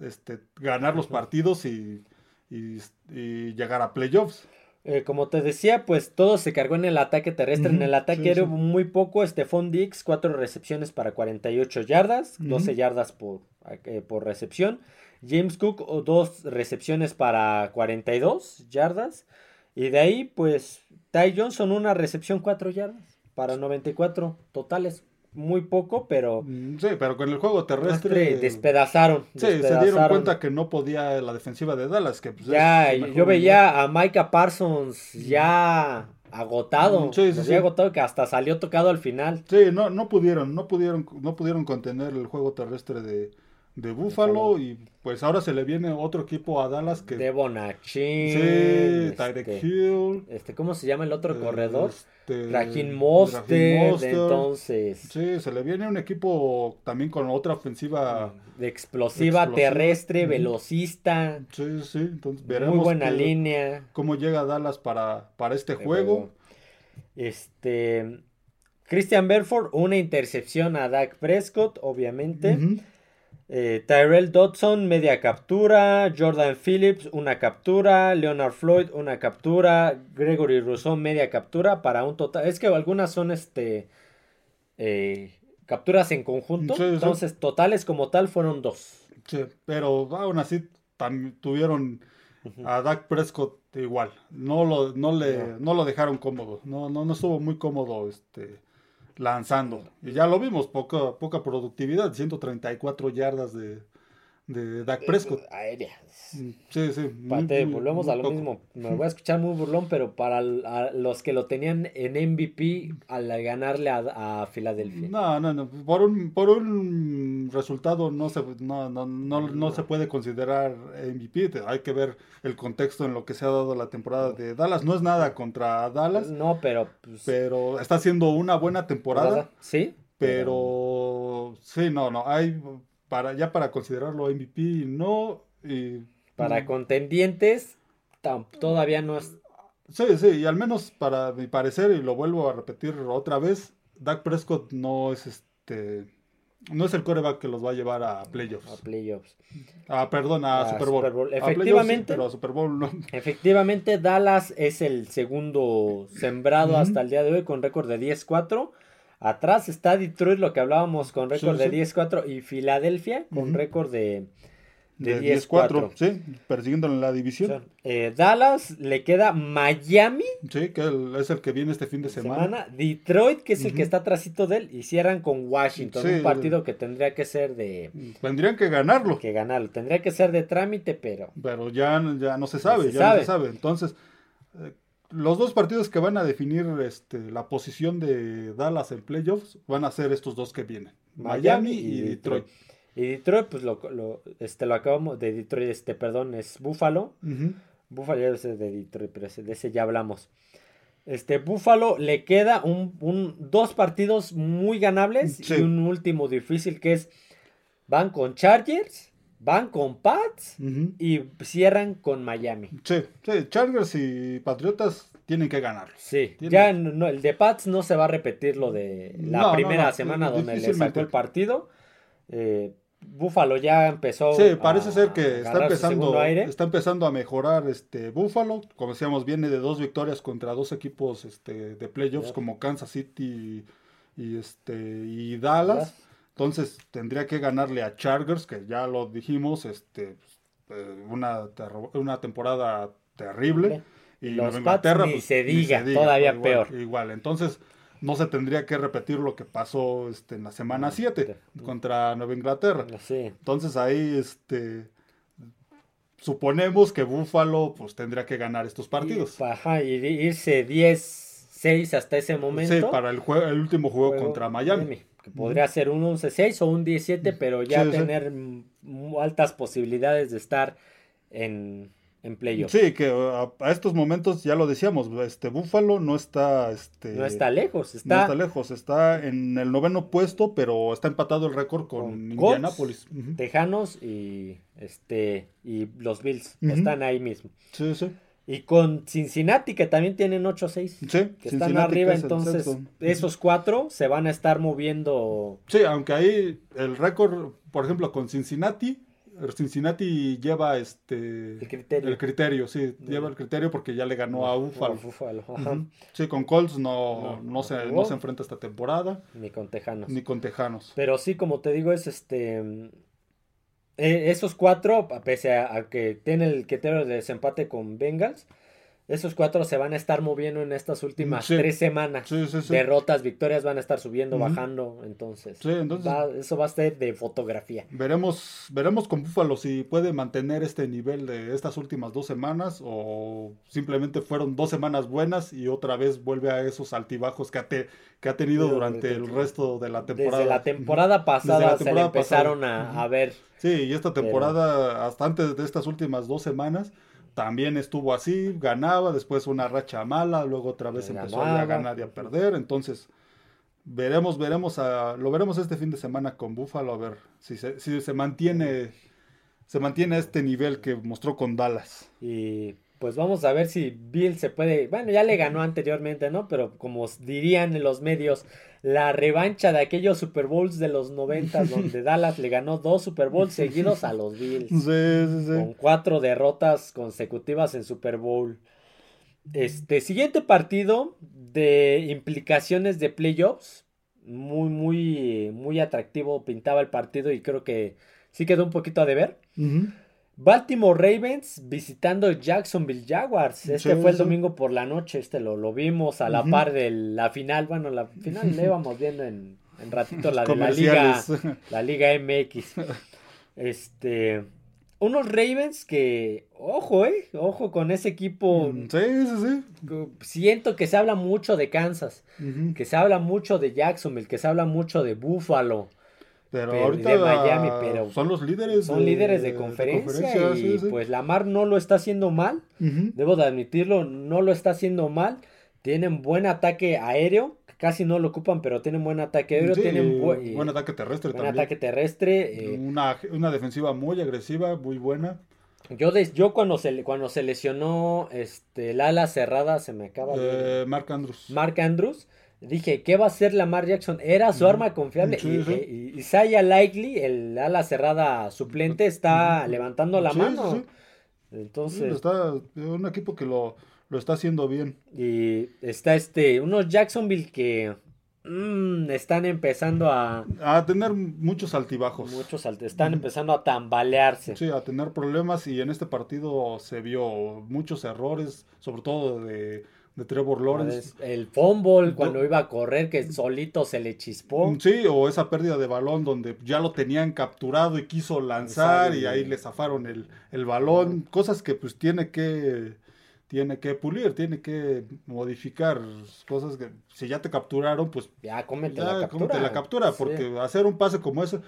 este, ganar los partidos y y, llegar a playoffs. Eh, como te decía, pues todo se cargó en el ataque terrestre. en el ataque era muy poco. Stephon Dix, cuatro recepciones para 48 yardas, 12 yardas por, eh, por recepción. James Cook, dos recepciones para 42 yardas. Y de ahí, pues, Ty Johnson, una recepción, 4 yardas para 94 totales muy poco, pero... Mm, sí, pero con el juego terrestre... Despedazaron. Sí, se dieron cuenta que no podía la defensiva de Dallas. Que pues, ya, yo veía a Micah Parsons ya agotado. Mm, sí, sí, agotado que hasta salió tocado al final. Sí, no, no pudieron, no pudieron, no pudieron contener el juego terrestre de, de Buffalo y pues ahora se le viene otro equipo a Dallas que... De Bonachín. Sí, Tyreek este, Hill. Este, ¿Cómo se llama el otro corredor? Este, Rajin Monster, entonces. Sí, se le viene un equipo también con otra ofensiva. De explosiva, terrestre, velocista. Sí, sí, entonces veremos. Muy buena línea. Cómo llega Dallas para, para este juego. Este. Christian Belfort, una intercepción a Dak Prescott, obviamente. Eh, Tyrell Dodson, media captura. Jordan Phillips, una captura. Leonard Floyd, una captura. Gregory Rousseau, media captura. Para un total. Es que algunas son este. Eh, capturas en conjunto. entonces, totales como tal fueron dos. Sí, pero aún así tuvieron a Dak Prescott igual. No lo, no le, no. lo dejaron cómodo. No, no, no estuvo muy cómodo este lanzando. Y ya lo vimos, poca, poca productividad, 134 yardas de, de Dak Prescott. Aérea. Sí, sí. volvemos a lo mismo. Me voy a escuchar muy burlón, pero para los que lo tenían en MVP al ganarle a, Filadelfia. No, no, no. Por un, por un resultado no se, no, no, no, se puede considerar MVP. Hay que ver el contexto en lo que se ha dado la temporada de Dallas. No es nada contra Dallas. No, pero. Pues, pero está haciendo una buena temporada. Sí. Pero sí, no, no. Hay para ya para considerarlo MVP, no. Y, para contendientes, todavía no es. Sí, sí, y al menos para mi parecer, y lo vuelvo a repetir otra vez, Dak Prescott no es este. no es el coreback que los va a llevar a playoffs. A playoffs. Ah, perdón, a, Super, Bowl. Efectivamente. pero a Super Bowl no. Efectivamente, Dallas es el segundo sembrado hasta el día de hoy con récord de 10-4. Atrás está Detroit, lo que hablábamos con récord de 10-4. Y Filadelfia con récord de de, 10-4. Sí, persiguiendo en la división. Eh, Dallas, le queda Miami. Sí, que es el que viene este fin de semana. Detroit, que es el que está trasito de él. Y cierran con Washington. un partido que tendría que ser de. Tendrían que ganarlo. Que ganarlo. Tendría que ser de trámite, pero. Pero ya, ya no se sabe. ya no se sabe. Entonces. Eh, los dos partidos que van a definir este, la posición de Dallas en playoffs van a ser estos dos que vienen. Miami, y, Detroit. Y Detroit, pues lo, lo, este, lo acabamos de Detroit, este, perdón, es Buffalo. Buffalo ya es de Detroit, pero de ese ya hablamos. Este, Buffalo le queda un, un dos partidos muy ganables y un último difícil que es van con Chargers, van con Pats y cierran con Miami. Sí, sí, Chargers y Patriotas tienen que ganar. Sí, ya no, el de Pats no se va a repetir lo de la primera semana donde le sacó el partido. Eh, Búfalo ya empezó. Sí, parece ser que está empezando, está empezando a mejorar este Búfalo. Como decíamos, viene de dos victorias contra dos equipos este, de playoffs como Kansas City y, este, y Dallas. Entonces tendría que ganarle a Chargers, que ya lo dijimos, este, eh, una, una temporada terrible. Y Los Inglaterra, ni, pues, se diga, todavía peor. Igual, entonces no se tendría que repetir lo que pasó este, en la semana 7 contra Nueva Inglaterra. Entonces ahí este suponemos que Buffalo pues tendría que ganar estos partidos. ajá, y irse 10-6 hasta ese momento. Sí, para el, juego, el último juego, contra Miami. Que podría ser un 11-6 o un 17, pero ya tener altas posibilidades de estar en, en playoff. Sí, que uh, a, estos momentos ya lo decíamos, este Búfalo no está este no está lejos, está no está lejos, está en el noveno puesto, pero está empatado el récord con, Indianapolis, Tejanos y este y los Bills. Están ahí mismo. Sí, sí. Y con Cincinnati que también tienen 8-6, sí, que están arriba, entonces esos cuatro se van a estar moviendo. Sí, aunque ahí el récord, por ejemplo, con Cincinnati Cincinnati lleva este el criterio, el criterio sí, lleva el criterio porque ya le ganó a Buffalo. Sí, con Colts no, no, se, no, se, enfrenta esta temporada. Ni con Tejanos. Ni con Tejanos. Pero sí, como te digo, es este... Eh, esos cuatro, pese a, a que tiene el criterio de desempate con Bengals, esos cuatro se van a estar moviendo en estas últimas tres semanas. Derrotas, victorias van a estar subiendo, bajando. Entonces, eso va a ser de fotografía. Veremos, veremos con Búfalo si puede mantener este nivel de estas últimas dos semanas o simplemente fueron dos semanas buenas y otra vez vuelve a esos altibajos que ha, que ha tenido durante el resto de la temporada. Desde la temporada pasada se le empezaron a, ver. Sí, y esta temporada, hasta antes de estas últimas dos semanas también estuvo así, ganaba, después una racha mala, luego otra vez empezó a ganar y a perder, entonces veremos, veremos, a, lo veremos este fin de semana con Buffalo, a ver si se, si se mantiene, se mantiene este nivel que mostró con Dallas. Y pues vamos a ver si Bill se puede, bueno, ya le ganó anteriormente, ¿no? Pero como dirían en los medios, la revancha de aquellos Super Bowls de los 90 donde Dallas le ganó dos Super Bowls seguidos a los Bills. Sí, sí, sí. Con cuatro derrotas consecutivas en Super Bowl. Este siguiente partido de implicaciones de playoffs. Muy, muy, muy atractivo pintaba el partido y creo que sí quedó un poquito a deber. Baltimore Ravens visitando Jacksonville Jaguars. Este fue el domingo por la noche. Este lo, lo vimos a la par de la final. Bueno, la final le íbamos viendo en, en ratito la de la Liga, la Liga MX. Este. Unos Ravens que, ojo, eh, ojo con ese equipo. Mm, sí, sí, sí. Siento que se habla mucho de Kansas, que se habla mucho de Jacksonville, que se habla mucho de Buffalo. Pero, ahorita Miami, pero son los líderes. Son líderes de conferencia, y pues Lamar no lo está haciendo mal. Debo de admitirlo, no lo está haciendo mal. Tienen buen ataque aéreo, casi no lo ocupan, pero tienen buen ataque aéreo. tienen buen ataque terrestre buen ataque terrestre. Eh, una, una, defensiva muy agresiva, muy buena. Yo, yo cuando, se, cuando se lesionó este, el ala cerrada, se me acaba de... Eh, Mark Andrews. Mark Andrews dije, ¿qué va a hacer Lamar Jackson? Era su arma confiable. y, Isaiah Likely, el ala cerrada suplente, está levantando la mano. Entonces. Está un equipo que lo, lo está haciendo bien. Y está este, unos Jacksonville que mm, están empezando a... A tener muchos altibajos. Muchos están empezando a tambalearse. Sí, a tener problemas y en este partido se vio muchos errores, sobre todo de de Trevor Lawrence. El fumble cuando iba a correr que solito se le chispó. Mm, sí, o esa pérdida de balón donde ya lo tenían capturado y quiso lanzar y ahí le zafaron el, el balón. Cosas que pues tiene que tiene que pulir, tiene que modificar cosas que si ya te capturaron, pues ya cómete la captura. la captura, porque hacer un pase como ese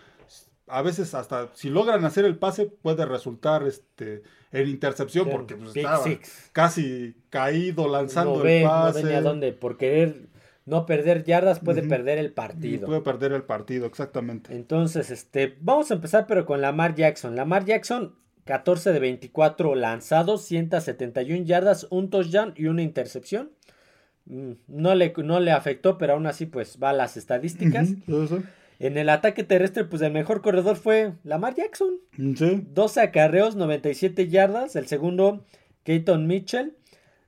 a veces hasta si logran hacer el pase puede resultar este en intercepción porque pues, estaba casi caído lanzando el pase. No venía dónde por querer no perder yardas puede perder el partido. Puede perder el partido, exactamente. Entonces, este, vamos a empezar pero con Lamar Jackson. Lamar Jackson 14 de 24 lanzados, 171 yardas, un touchdown y una intercepción. Mm, no le, no le afectó, pero aún así pues va a las estadísticas. En el ataque terrestre, pues el mejor corredor fue Lamar Jackson. Sí. 12 acarreos, 97 yardas. El segundo, Keaton Mitchell.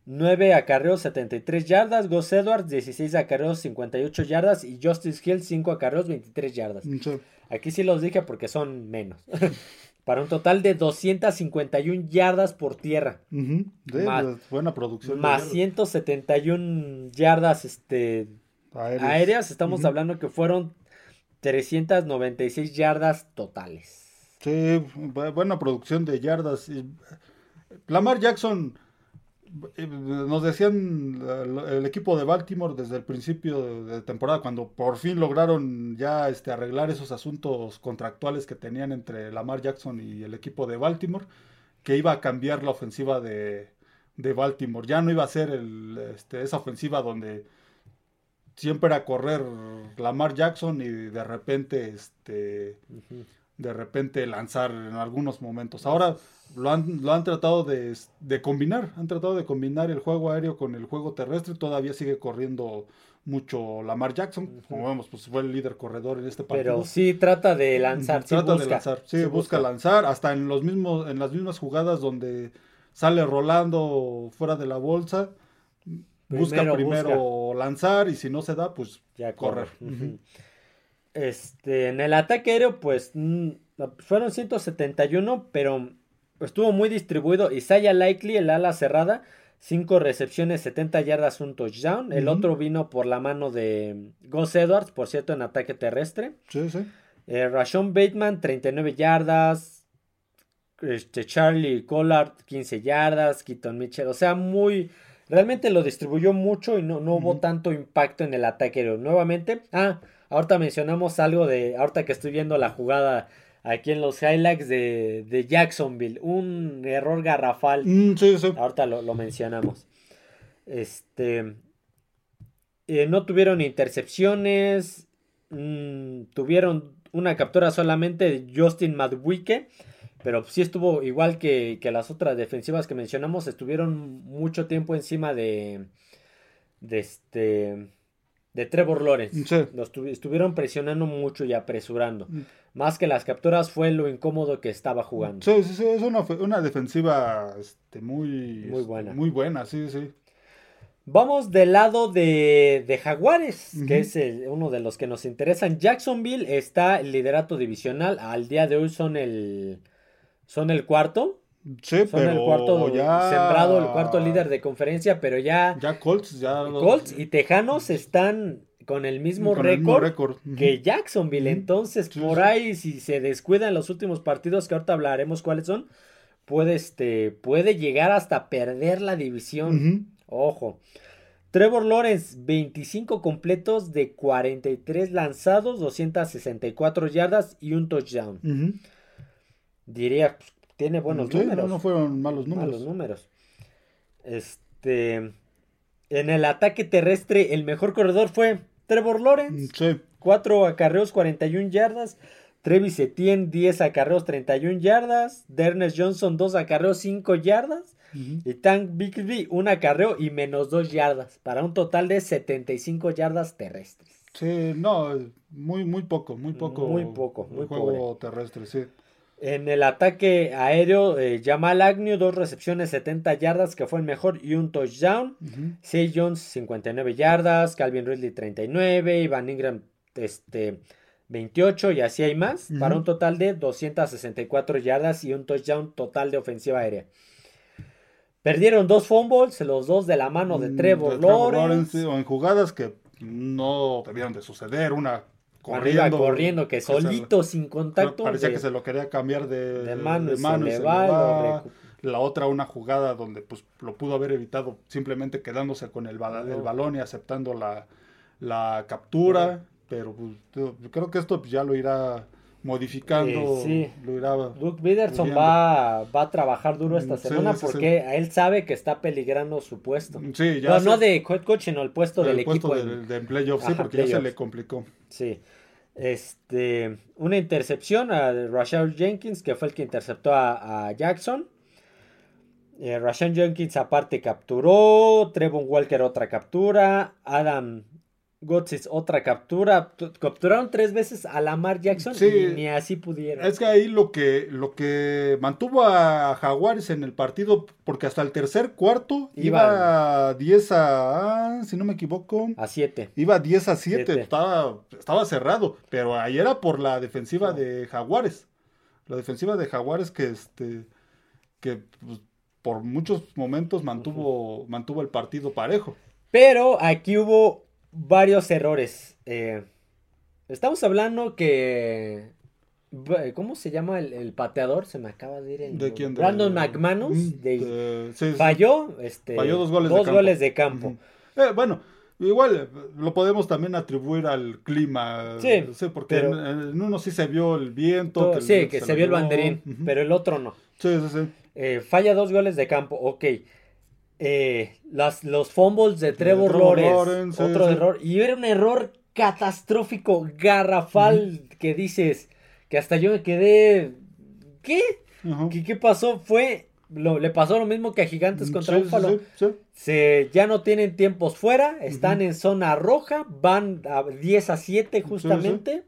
9 acarreos, 73 yardas. Gus Edwards, 16 acarreos, 58 yardas. Y Justice Hill, 5 acarreos, 23 yardas. Sí. Aquí sí los dije porque son menos. Para un total de 251 yardas por tierra. buena producción. Más 171 yardas este, aéreas. Estamos hablando que fueron 396 yardas totales. Sí, buena producción de yardas. Lamar Jackson, eh, nos decían el equipo de Baltimore desde el principio de temporada, cuando por fin lograron ya este, arreglar esos asuntos contractuales que tenían entre Lamar Jackson y el equipo de Baltimore, que iba a cambiar la ofensiva de, Baltimore. Ya no iba a ser este, esa ofensiva donde siempre era correr Lamar Jackson y de repente este de repente lanzar en algunos momentos. Ahora lo han, lo han tratado de, combinar, han tratado de combinar el juego aéreo con el juego terrestre, todavía sigue corriendo mucho Lamar Jackson, como vemos, pues fue el líder corredor en este partido. Pero sí trata de lanzar, trata de lanzar, sí, busca, lanzar, hasta en los mismos, en las mismas jugadas donde sale rolando fuera de la bolsa, busca primero lanzar y si no se da, pues ya correr. Este, en el ataque aéreo, pues mm, fueron 171, pero estuvo muy distribuido. Isaiah Likely, el ala cerrada, 5 recepciones, 70 yardas, un touchdown. El otro vino por la mano de Gus Edwards, por cierto, en ataque terrestre. Sí, sí. Eh, Rashon Bateman, 39 yardas. Este, Charlie Collard, 15 yardas. Keaton Mitchell, o sea, muy Realmente lo distribuyó mucho y no, no hubo tanto impacto en el ataque Nuevamente, ah, ahorita mencionamos algo de, ahorita que estoy viendo la jugada aquí en los highlights de, Jacksonville, un error garrafal. Mm, sí, sí. Ahorita lo, mencionamos. Este, eh, no tuvieron intercepciones, mm, tuvieron una captura solamente de Justin Madwike pero sí estuvo igual que, las otras defensivas que mencionamos, estuvieron mucho tiempo encima de, de este de Trevor Lawrence. estuvieron presionando mucho y apresurando. Mm. Más que las capturas fue lo incómodo que estaba jugando. Sí, sí, sí, es una, defensiva este, muy, muy buena. Muy buena, sí, sí. Vamos del lado de, Jaguares, que es uno de los que nos interesan. Jacksonville está el liderato divisional. Al día de hoy son el son el cuarto. Sí, son el cuarto sembrado, el cuarto líder de conferencia, pero ya. Ya Colts, ya. Colts y Tejanos están con el mismo récord que Jacksonville. Entonces, por ahí, si se descuidan los últimos partidos, que ahorita hablaremos cuáles son, puede, este, puede llegar hasta perder la división. Ojo. Trevor Lawrence, 25 completos de 43 lanzados, 264 yardas y un touchdown diría, pues, tiene buenos números. No, fueron malos números. Malos números. Este. En el ataque terrestre, el mejor corredor fue Trevor Lawrence. Sí. 4 acarreos, 41 yardas. Trevis Etienne, 10 acarreos, 31 yardas. Dernes Johnson, 2 acarreos, 5 yardas. Y Tank Bixby un acarreo y menos dos yardas, para un total de 75 yardas terrestres. Sí, no, muy, muy poco, muy poco. Muy poco, muy juego terrestre, sí. En el ataque aéreo, eh, Jamal Agnew, dos recepciones, 70 yardas, que fue el mejor, y un touchdown. Uh Jones, 59 yardas. Calvin Ridley, 39. Ivan Ingram, este, 28. Y así hay más. Para un total de 264 yardas y un touchdown total de ofensiva aérea. Perdieron dos fumbles, los dos de la mano de mm, Trevor, Lawrence. O en jugadas que no debieron de suceder. Una corriendo, corriendo, que solito, sin contacto. Parecía que se lo quería cambiar de, de mano, La otra, una jugada donde pues lo pudo haber evitado simplemente quedándose con el, balón y aceptando la, la captura. Pero pues, creo que esto pues, ya lo irá modificando. sí. Lo irá Luke Biderson va, va, a trabajar duro esta semana porque él sabe que está peligrando su puesto. Sí, ya no, no de coach, sino el puesto del equipo. De, de playoff, sí, porque ya se le complicó. Sí. Este, una intercepción a Rashad Jenkins, que fue el que interceptó a, Jackson. Eh, Rashad Jenkins aparte capturó. Trevon Walker otra captura. Adam Gotsis otra captura. Capturaron tres veces a Lamar Jackson y ni así pudieron. Es que ahí lo que, lo que mantuvo a Jaguares en el partido, porque hasta el tercer cuarto iba, 10 a, si no me equivoco. A 7. Iba 10 a 7. Estaba, estaba cerrado. Pero ahí era por la defensiva de Jaguares. La defensiva de Jaguares que este que pues, por muchos momentos mantuvo, mantuvo el partido parejo. Pero aquí hubo varios errores. Eh, estamos hablando que. ¿Cómo se llama el, pateador? Se me acaba de ir el. ¿De quién? Brandon McManus. Mm, falló, este, falló dos goles de campo. Goles de campo. Eh, bueno, igual lo podemos también atribuir al clima. Sí, porque en, uno sí se vio el viento. sí, que se, vio el banderín, pero el otro no. Sí, sí, sí. Eh, falla dos goles de campo, ok. Eh, las, los fumbles de Trevor, Lawrence, otro error. Y era un error catastrófico, garrafal, que dices, que hasta yo me quedé, ¿qué? ¿Qué, pasó? Fue, lo, le pasó lo mismo que a Gigantes contra Buffalo. Se, ya no tienen tiempos fuera, están en zona roja, van a 10 a 7 justamente.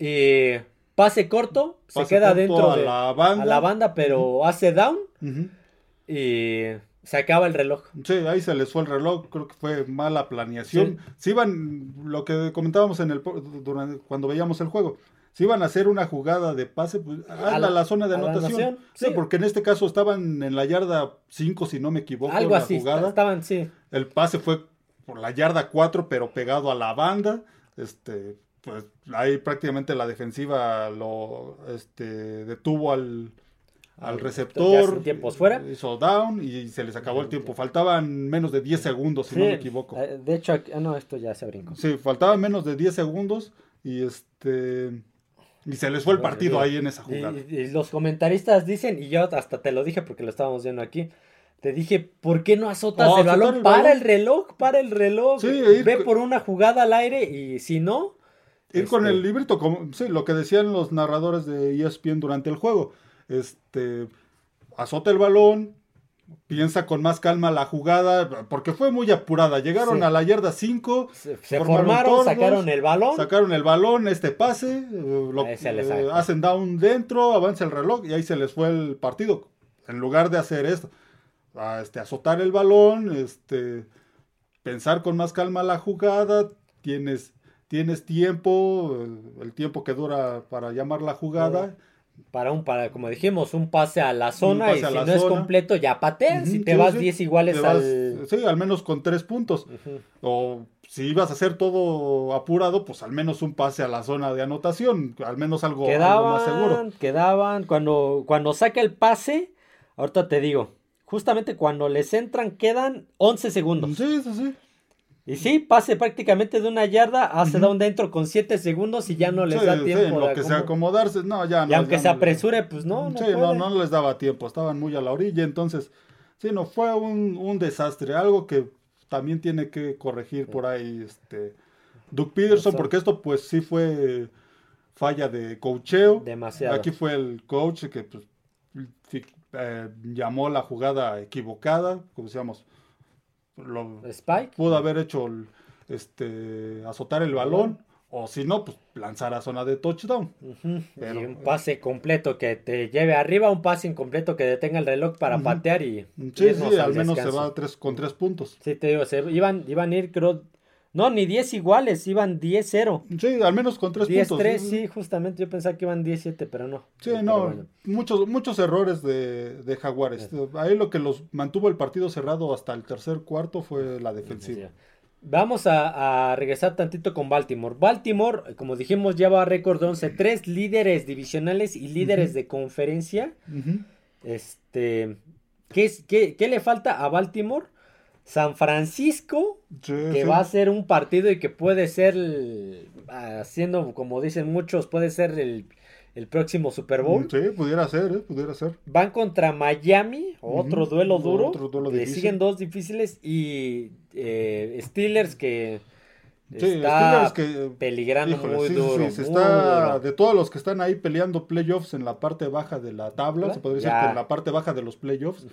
Eh, pase corto, se queda dentro de la banda, a la banda pero hace down. Y se acaba el reloj. Sí, ahí se les fue el reloj, creo que fue mala planeación. Si iban, lo que comentábamos en el durante, cuando veíamos el juego, si iban a hacer una jugada de pase, pues a, la, zona de anotación. sí. porque en este caso estaban en la yarda 5, si no me equivoco, Algo así, estaban, sí. El pase fue por la yarda 4, pero pegado a la banda. Este, pues ahí prácticamente la defensiva lo este, detuvo al al receptor. tiempos fuera. Hizo down y se les acabó el tiempo. Faltaban menos de 10 segundos, si no me equivoco. Eh, de hecho, ah, no, esto ya se brincó. Sí, faltaban menos de 10 segundos y este. Y se les fue el partido ahí en esa jugada. Y, los comentaristas dicen, y yo hasta te lo dije porque lo estábamos viendo aquí. Te dije, ¿por qué no azotas el balón? para el reloj, para el reloj. Ve por una jugada al aire y si no. Ir con el este librito, como, sí, lo que decían los narradores de ESPN durante el juego este, azota el balón, piensa con más calma la jugada, porque fue muy apurada. Llegaron a la yarda 5, se, formaron, sacaron el balón. Sacaron el balón, este pase, eh, lo, eh, hacen down dentro, avanza el reloj y ahí se les fue el partido. En lugar de hacer esto, este, azotar el balón, este, pensar con más calma la jugada, tienes, tienes tiempo, el tiempo que dura para llamar la jugada para un, para, como dijimos, un pase a la zona y si no es completo ya pateas. si te vas 10 iguales al... Sí, al menos con 3 puntos. O si ibas a hacer todo apurado, pues al menos un pase a la zona de anotación, al menos algo, más seguro. Quedaban, cuando, cuando saca el pase, ahorita te digo, justamente cuando les entran quedan 11 segundos. Sí, sí, sí. Y sí, pase prácticamente de una yarda, hace down dentro con 7 segundos y ya no les da tiempo. Sí, lo que se acomodarse, no, ya no. Y aunque se apresure, pues no, no. Sí, no, no les daba tiempo, estaban muy a la orilla, entonces, sí, no, fue un, desastre, algo que también tiene que corregir por ahí este Doug Peterson, porque esto pues sí fue falla de cocheo. Demasiado. Aquí fue el coach que pues eh, llamó la jugada equivocada, como decíamos, lo, Spike. pudo haber hecho este azotar el balón o si no, pues lanzar a zona de touchdown. un pase completo que te lleve arriba, un pase incompleto que detenga el reloj para patear y. Sí, sí, al, menos se va tres, con tres puntos. Sí, te digo, se iban, iban a ir, creo. No, ni 10 iguales, iban 10-0. Sí, al menos con tres puntos. 10-3, sí, justamente yo pensaba que iban 17, pero no. Sí, no, muchos, muchos errores de, de Jaguares. Ahí lo que los mantuvo el partido cerrado hasta el tercer cuarto fue la defensiva. Vamos a, regresar tantito con Baltimore. Baltimore, como dijimos, lleva récord de 11-3, líderes divisionales y líderes de conferencia. Este, ¿qué, qué, le falta a Baltimore? San Francisco, que va a ser un partido y que puede ser, haciendo como dicen muchos, puede ser el el próximo Super Bowl. Sí, pudiera ser, ¿eh? pudiera ser. Van contra Miami, otro duelo duro. Otro duelo Le siguen dos difíciles y eh, Steelers que está peligrando muy duro. está, De todos los que están ahí peleando playoffs en la parte baja de la tabla, se podría decir que en la parte baja de los playoffs,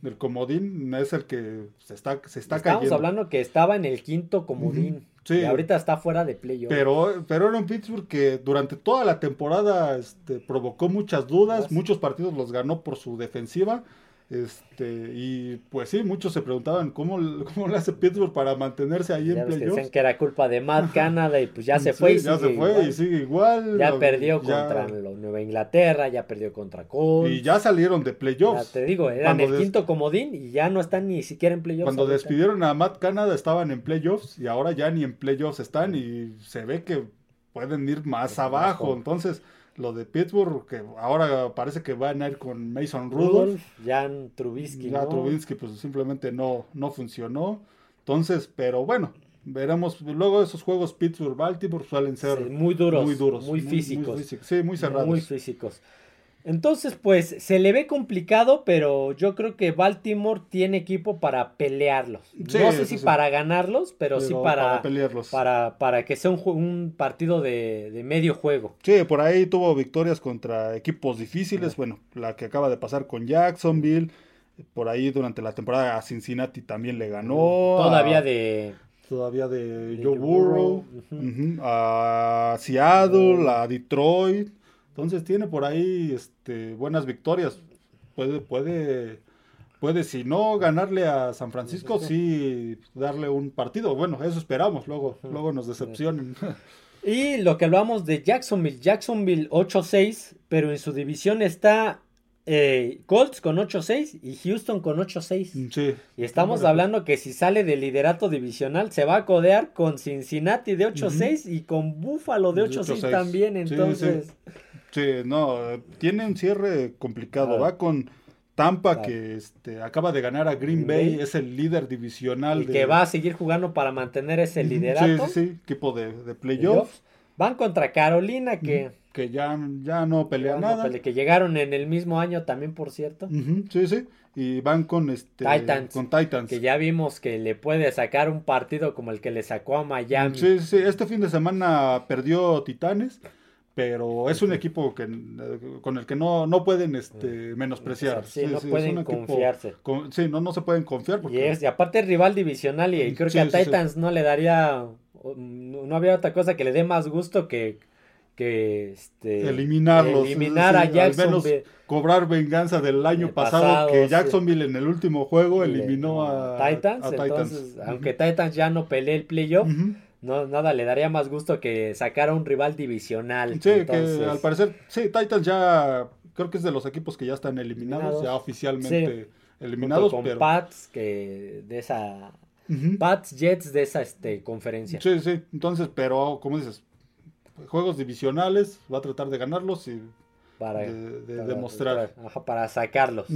del comodín, es el que se está, se está Estamos hablando que estaba en el quinto comodín. Sí. Y ahorita está fuera de playoff. Pero, pero era un Pittsburgh que durante toda la temporada este, provocó muchas dudas, muchos partidos los ganó por su defensiva este, y pues sí, muchos se preguntaban cómo, cómo le hace Pittsburgh para mantenerse ahí en playoffs. Dicen que era culpa de Matt Canada y pues ya se fue. y ya se fue y sigue igual. Ya perdió contra Nueva Inglaterra, ya perdió contra Colts. Y ya salieron de playoffs. Ya te digo, eran el quinto comodín y ya no están ni siquiera en playoffs. Cuando despidieron a Matt Canada estaban en playoffs y ahora ya ni en playoffs están y se ve que pueden ir más abajo. Entonces lo de Pittsburgh, que ahora parece que van a ir con Mason Rudolph. Jan Trubisky. Ya Trubisky pues simplemente no, no funcionó. Entonces, pero bueno, veremos. Luego esos juegos Pittsburgh-Baltimore suelen ser muy duros. Muy duros. Muy, físicos. sí, muy cerrados. Muy físicos. Entonces, pues se le ve complicado, pero yo creo que Baltimore tiene equipo para pelearlos. no sé si para ganarlos, pero, sí para, para pelearlos. Para, para, que sea un, partido de, medio juego. Sí, por ahí tuvo victorias contra equipos difíciles. Bueno, la que acaba de pasar con Jacksonville. Por ahí durante la temporada a Cincinnati también le ganó. Todavía de todavía de, Joe Burrow, a Seattle, a Detroit. Entonces tiene por ahí este, buenas victorias. Puede, puede, puede, si no ganarle a San Francisco, sí darle un partido. Bueno, eso esperamos, luego, luego nos decepcionen. Y lo que hablamos de Jacksonville, Jacksonville 8-6, pero en su división está eh, Colts con 8-6 y Houston con 8-6. Sí. Y estamos hablando que si sale del liderato divisional, se va a codear con Cincinnati de 8-6 y con Buffalo de 8-6 también. Entonces. Sí, no, tiene un cierre complicado. Va con Tampa, que este, acaba de ganar a Green, Bay, es el líder divisional. Y que va a seguir jugando para mantener ese liderato. Sí, sí, equipo de, de playoffs. Van contra Carolina, que... Que ya, ya no pelea nada. que llegaron en el mismo año también, por cierto. Sí, sí. Y van con este Titans, con Titans. Que ya vimos que le puede sacar un partido como el que le sacó a Miami. Sí, sí. Este fin de semana perdió Titanes pero es un equipo que con el que no, no pueden este, menospreciar. Sí, no pueden confiarse. sí, no, no se pueden confiar. Porque... Y, es, y aparte es rival divisional y creo que a Titans no le daría, no había otra cosa que le dé más gusto que, que este, eliminarlos. Eliminar a Jacksonville. Al menos cobrar venganza del año pasado, que Jacksonville en el último juego eliminó a, Titans. entonces, aunque Titans ya no pelee el playoff no, nada, le daría más gusto que sacara un rival divisional. Sí, que al parecer, sí, Titans ya creo que es de los equipos que ya están eliminados, ya oficialmente eliminados. con Pats, que de esa... Pats, Jets de esa este, conferencia. Sí, sí, entonces, pero como dices, juegos divisionales, va a tratar de ganarlos y para, de, demostrar. para sacarlos.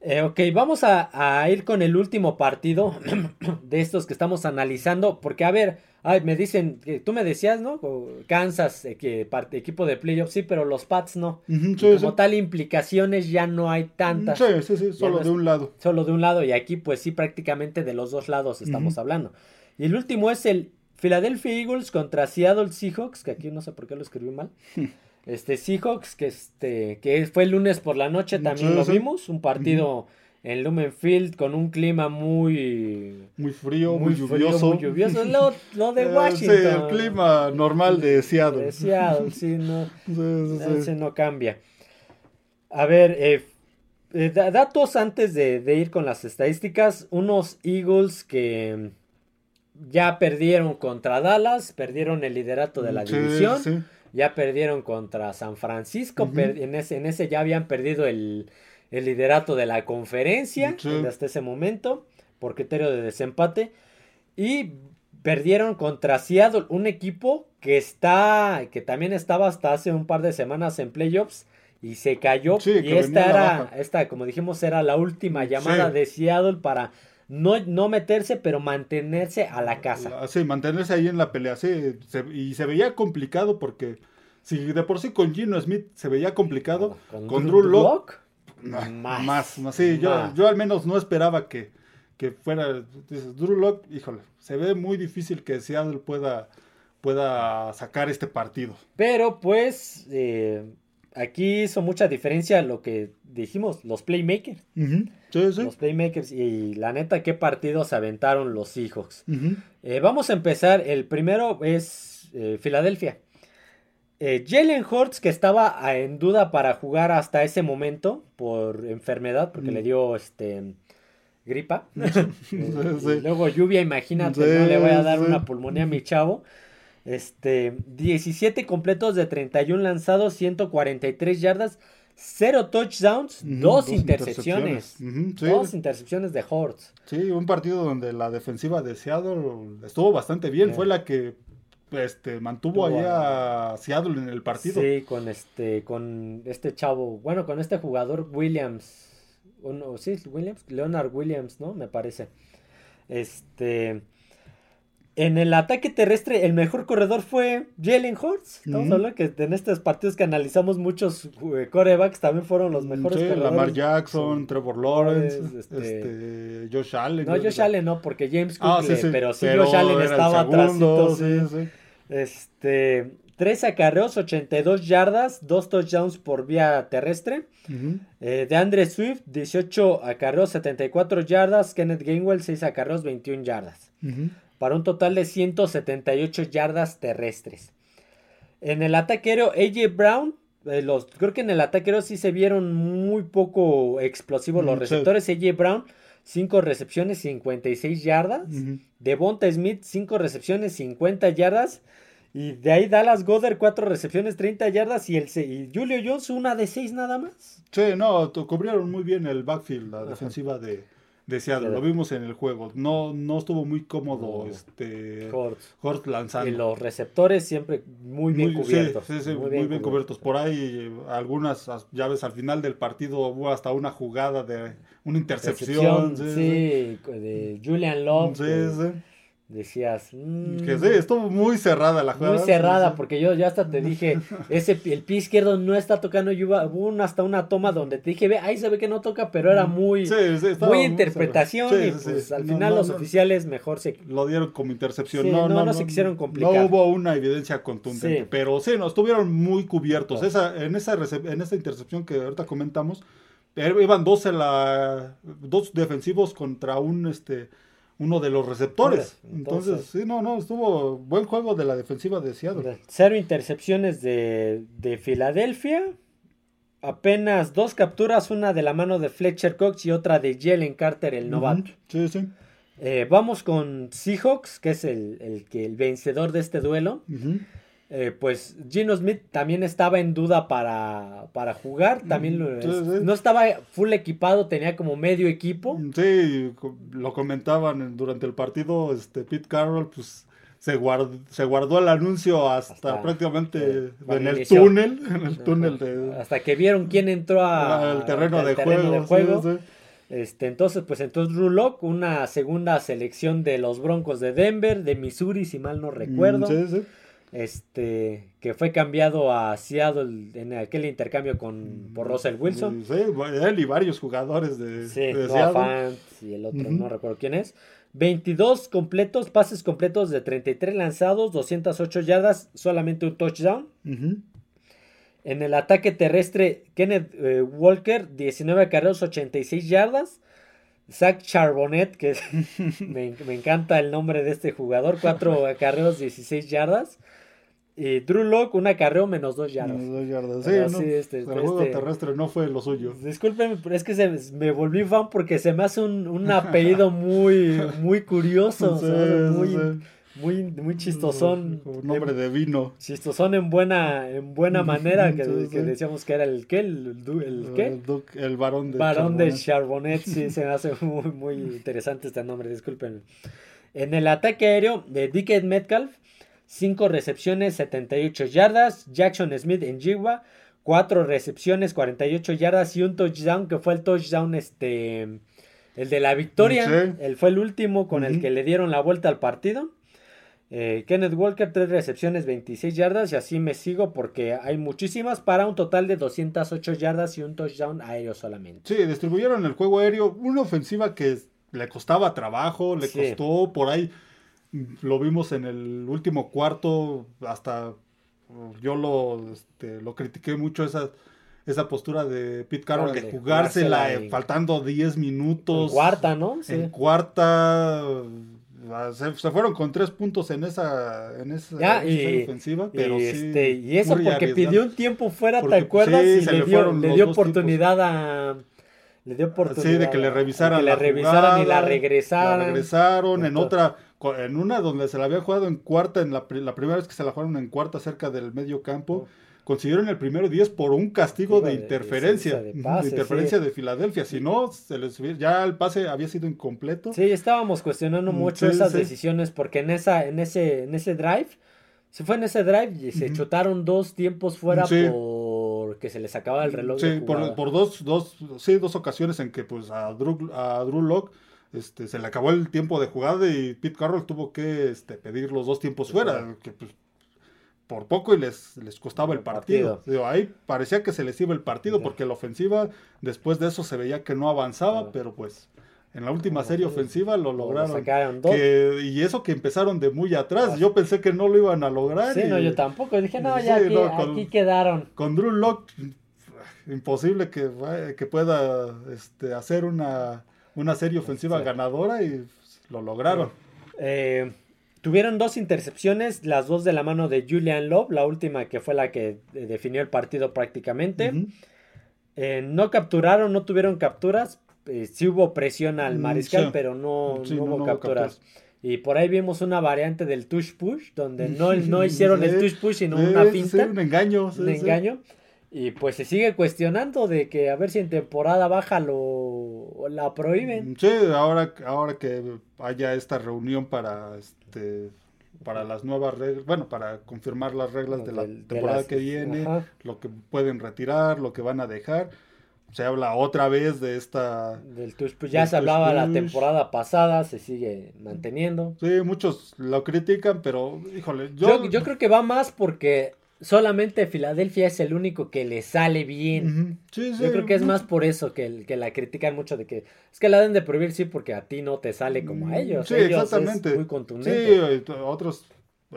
Eh, ok, vamos a, ir con el último partido de estos que estamos analizando. Porque, a ver, me dicen, que tú me decías, ¿no? Kansas, eh, que equipo de playoffs, sí, pero los Pats no. como tal, implicaciones ya no hay tantas. Sí, sí, sí, solo de un lado. Solo de un lado, y aquí, pues sí, prácticamente de los dos lados estamos hablando. Y el último es el Philadelphia Eagles contra Seattle Seahawks, que aquí no sé por qué lo escribí mal. Este Seahawks, que este, que fue el lunes por la noche, también lo vimos. Un partido en Lumen Field con un clima muy muy frío, muy, lluvioso. muy lluvioso. Lo, lo de Washington. sí, el clima normal de Seattle. De Seattle, sí, no, no cambia. A ver, eh, eh, datos antes de, de, ir con las estadísticas. Unos Eagles que ya perdieron contra Dallas, perdieron el liderato de la división, ya perdieron contra San Francisco, en, ese, en ese ya habían perdido el, liderato de la conferencia hasta ese momento por criterio de desempate y perdieron contra Seattle, un equipo que está que también estaba hasta hace un par de semanas en playoffs y se cayó y esta era esta como dijimos era la última llamada de Seattle para no, no meterse, pero mantenerse a la casa. Ah, sí, mantenerse ahí en la pelea. Sí, y se veía complicado porque si de por sí con Gino Smith se veía complicado, con, Drew Locke, más, más, Sí, Yo, yo al menos no esperaba que, que fuera. Drew Locke, híjole, se ve muy difícil que Seattle pueda, pueda sacar este partido. Pero pues. Eh, aquí hizo mucha diferencia lo que dijimos, los playmakers. Los playmakers y la neta, qué partidos aventaron los Seahawks. Eh, vamos a empezar. El primero es eh, Filadelfia. Eh, Jalen Hurts, que estaba en duda para jugar hasta ese momento por enfermedad, porque le dio este gripa. luego lluvia, imagínate, no le voy a dar una pulmonía a mi chavo. Este, 17 completos de 31 lanzados, 143 yardas, 0 touchdowns, dos, intercepciones. Dos intercepciones de Hortz. Sí, un partido donde la defensiva de Seattle estuvo bastante bien. Fue la que este, mantuvo ahí a Seattle en el partido. Sí, con este, con este chavo, bueno, con este jugador Williams. Uno, sí, Williams, Leonard Williams, ¿no? Me parece. Este. En el ataque terrestre, el mejor corredor fue Jalen Hurts. Estamos hablando que en estos partidos que analizamos, muchos eh, corebacks también fueron los mejores sí, Lamar Jackson, Trevor Lawrence, este, este... Josh Allen. No, Josh Allen no, porque James ah, Cook, pero sí Josh Allen estaba atrás. Este, tres acarreos, 82 yardas, dos touchdowns por vía terrestre. Eh, de Andre Swift, 18 acarreos, 74 yardas. Kenneth Gainwell, 6 acarreos, 21 yardas para un total de 178 yardas terrestres. En el ataque aéreo, AJ Brown, eh, los, creo que en el ataque aéreo sí se vieron muy poco explosivos los mm, receptores. AJ Brown, 5 recepciones, 56 yardas. Devonta Smith, 5 recepciones, 50 yardas. Y de ahí Dallas Goddard, 4 recepciones, 30 yardas. Y, el, y Julio Jones, una de 6 nada más. Sí, no, cubrieron muy bien el backfield, la defensiva de, deseado. Lo vimos en el juego. No, no estuvo muy cómodo este Hort lanzando. Y los receptores siempre muy bien cubiertos. Sí, sí, muy, bien, cubiertos. Por ahí algunas llaves al final del partido hubo hasta una jugada de una intercepción. sí, de Julian Love. Sí, sí decías. Mm". que sí, estuvo muy cerrada la jugada. Muy cerrada, porque yo ya hasta te dije, ese el pie izquierdo no está tocando. Yo hubo hasta una toma donde te dije, ve, ahí se ve que no toca, pero era muy, muy interpretación. y pues al final los oficiales mejor se. Lo dieron como intercepción. no, no, no, se quisieron complicar. No hubo una evidencia contundente, pero sí, no, estuvieron muy cubiertos. Esa, en, esa en esa intercepción que ahorita comentamos, er, iban dos, en la, dos defensivos contra un. este uno de los receptores. Entonces, sí, no, no, estuvo buen juego de la defensiva de Seattle. Cero intercepciones de, de Filadelfia. Apenas dos capturas, una de la mano de Fletcher Cox y otra de Jalen Carter, el novato. Sí, sí. Eh, vamos con Seahawks, que es el, el, que, el vencedor de este duelo. Eh, pues Gino Smith también estaba en duda para, para jugar, también no estaba full equipado, tenía como medio equipo. Sí, lo comentaban durante el partido, este Pete Carroll pues se guardó, se guardó el anuncio hasta, prácticamente en el túnel, en el túnel de, hasta que vieron quién entró al terreno, de, juego, Este, entonces, pues entonces Rulock, una segunda selección de los Broncos de Denver, de Missouri, si mal no recuerdo. Sí, sí este que fue cambiado a Seattle en aquel intercambio con por Russell Wilson. Sí, él y varios jugadores de, sí, Seattle. y el otro no recuerdo quién es. 22 completos, pases completos de 33 lanzados, 208 yardas, solamente un touchdown. En el ataque terrestre, Kenneth eh, Walker, 19 carreros, 86 yardas. Zach Charbonnet, que me, encanta el nombre de este jugador, 4 carreros, 16 yardas. Y Drew Locke, un acarreo menos 2 yardas. Menos 2 yardas, sí, este, el juego este terrestre no fue lo suyo. Discúlpenme, pero es que se, me volví fan porque se me hace un, un apellido muy, muy curioso. muy, muy, muy chistosón. Un nombre de vino. Chistosón en buena, en buena manera, que, decíamos que era el qué, el, el, ¿qué? El, varón de Varón de Charbonnet, sí, se me hace muy, muy interesante este nombre, disculpen. En el ataque aéreo de Dickett Metcalf, 5 recepciones, 78 yardas. Jackson Smith en Jigwa, 4 recepciones, 48 yardas y un touchdown que fue el touchdown este el de la victoria. Él fue el último con el que le dieron la vuelta al partido. Eh, Kenneth Walker, 3 recepciones, 26 yardas. Y así me sigo porque hay muchísimas para un total de 208 yardas y un touchdown aéreo solamente. Sí, distribuyeron el juego aéreo. Una ofensiva que le costaba trabajo, le costó por ahí. Lo vimos en el último cuarto. Hasta yo lo, este, lo critiqué mucho esa, esa postura de Pete Carroll de, jugársela, eh, faltando 10 minutos. En cuarta, ¿no? En cuarta Ah, se, fueron con tres puntos en esa, en esa, ofensiva, pero y, sí, este, y eso porque pidió un tiempo fuera, ¿te acuerdas? y le dio, le dio oportunidad a... Le dio oportunidad. Sí, de que le revisaran, la revisaran y la regresaran. La regresaron en otra, en una donde se la había jugado en cuarta, en la, la primera vez que se la jugaron en cuarta cerca del medio campo consiguieron el primero 10 por un castigo de, interferencia. De, interferencia de Filadelfia. Si no, se les, ya el pase había sido incompleto. Sí, estábamos cuestionando mm, mucho esas decisiones porque en, esa, en, ese, en ese drive, se fue en ese drive y se chutaron dos tiempos fuera porque se les acababa el reloj. Sí, por, dos, dos, sí, dos ocasiones en que pues a Drew, a Drew Locke este, se le acabó el tiempo de jugada y Pete Carroll tuvo que este, pedir los dos tiempos fuera, que pues por poco y les, les costaba el partido. ahí parecía que se les iba el partido porque la ofensiva después de eso se veía que no avanzaba, pero pues en la última serie ofensiva lo lograron. y eso que empezaron de muy atrás. Yo pensé que no lo iban a lograr. Sí, no, yo tampoco. Dije, no, ya aquí, quedaron. Con Drew Locke, imposible que, que pueda este, hacer una, una serie ofensiva ganadora y lo lograron. Eh, Tuvieron dos intercepciones, las dos de la mano de Julian Love, la última que fue la que eh, definió el partido prácticamente. Eh, no capturaron, no tuvieron capturas. Eh, sí hubo presión al mm, mariscal, pero no, hubo capturas. Y por ahí vimos una variante del touch push, donde no, no hicieron el touch push, sino una pinta. un engaño. un engaño. Y pues se sigue cuestionando de que a ver si en temporada baja lo la prohíben. Sí, ahora, ahora que haya esta reunión para este, para las nuevas reglas, bueno, para confirmar las reglas de la temporada que viene, lo que pueden retirar, lo que van a dejar. Se habla otra vez de esta... Del Ya se hablaba la temporada pasada, se sigue manteniendo. Sí, muchos lo critican, pero híjole, yo... Yo, yo creo que va más porque solamente Filadelfia es el único que le sale bien. Yo creo que es más por eso que, que la critican mucho de que es que la deben de prohibir, sí, porque a ti no te sale como a mm, ellos. Sí, exactamente. Es muy contundente. Sí, otros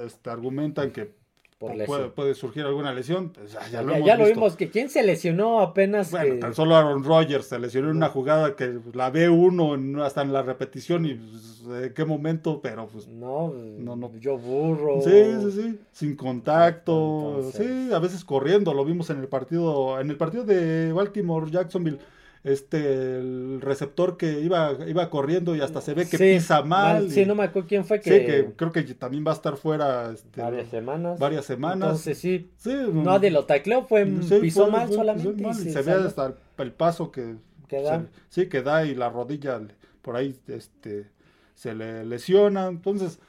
este, argumentan que puede, surgir alguna lesión. Pues ya, lo, ya, lo vimos, que quién se lesionó apenas. Bueno, tan solo Aaron Rodgers se lesionó en una jugada que la ve uno hasta en la repetición y pues, de qué momento, pero pues. No, no, no. yo burro. Sí, sí, sí. Sin contacto. Sí, a veces corriendo. Lo vimos en el partido, en el partido de Baltimore, Jacksonville este el receptor que iba iba corriendo y hasta se ve que pisa mal. Sí, no me acuerdo quién fue que... Sí, que creo que también va a estar fuera este, varias semanas. Varias semanas. Entonces sí. sí nadie lo tacleó, fue pisó mal solamente. y se, ve hasta el, paso que, da. sí, que da y la rodilla por ahí este se le lesiona, entonces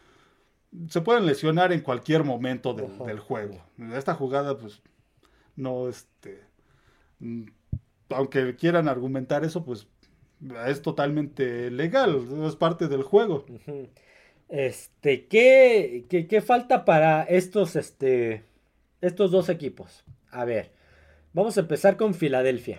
se pueden lesionar en cualquier momento del juego. Esta jugada pues no este aunque quieran argumentar eso, pues es totalmente legal, es parte del juego. Este, ¿qué, qué, falta para estos, este, estos dos equipos? A ver, vamos a empezar con Filadelfia.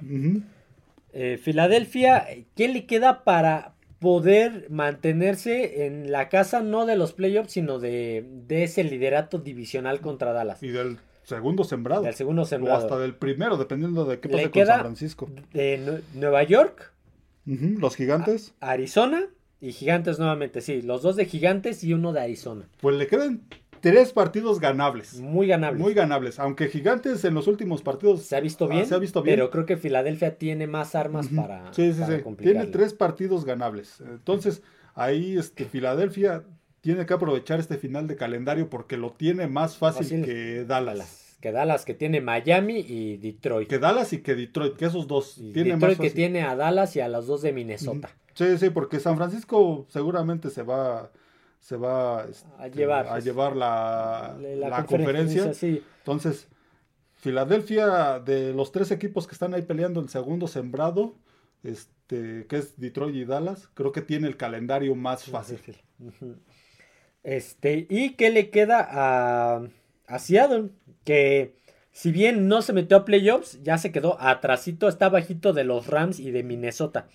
Eh, Filadelfia, ¿qué le queda para poder mantenerse en la casa no de los playoffs, sino de, ese liderato divisional contra Dallas? Y del segundo sembrado. Del segundo sembrado. O hasta del primero, dependiendo de qué pasa con San Francisco. De Nueva York. los gigantes. Arizona y gigantes nuevamente, sí. Los dos de gigantes y uno de Arizona. Pues le quedan tres partidos ganables. Muy ganables. Muy ganables. Aunque Gigantes en los últimos partidos se ha visto bien. se ha visto bien. Pero creo que Filadelfia tiene más armas para. Sí, sí, sí. Tiene tres partidos ganables. Entonces, ahí este, Filadelfia tiene que aprovechar este final de calendario porque lo tiene más fácil, que Dallas. Que Dallas, que tiene Miami y Detroit. Que Dallas y que Detroit, que esos dos. tiene Detroit que tiene a Dallas y a los dos de Minnesota. Sí, sí, porque San Francisco seguramente se va se va este, a llevar, a llevar la, la, conferencia. Entonces, Filadelfia, de los tres equipos que están ahí peleando el segundo sembrado, este, que es Detroit y Dallas, creo que tiene el calendario más fácil. Este, ¿y qué le queda a, Seattle? Que si bien no se metió a playoffs, ya se quedó atrasito, está bajito de los Rams y de Minnesota.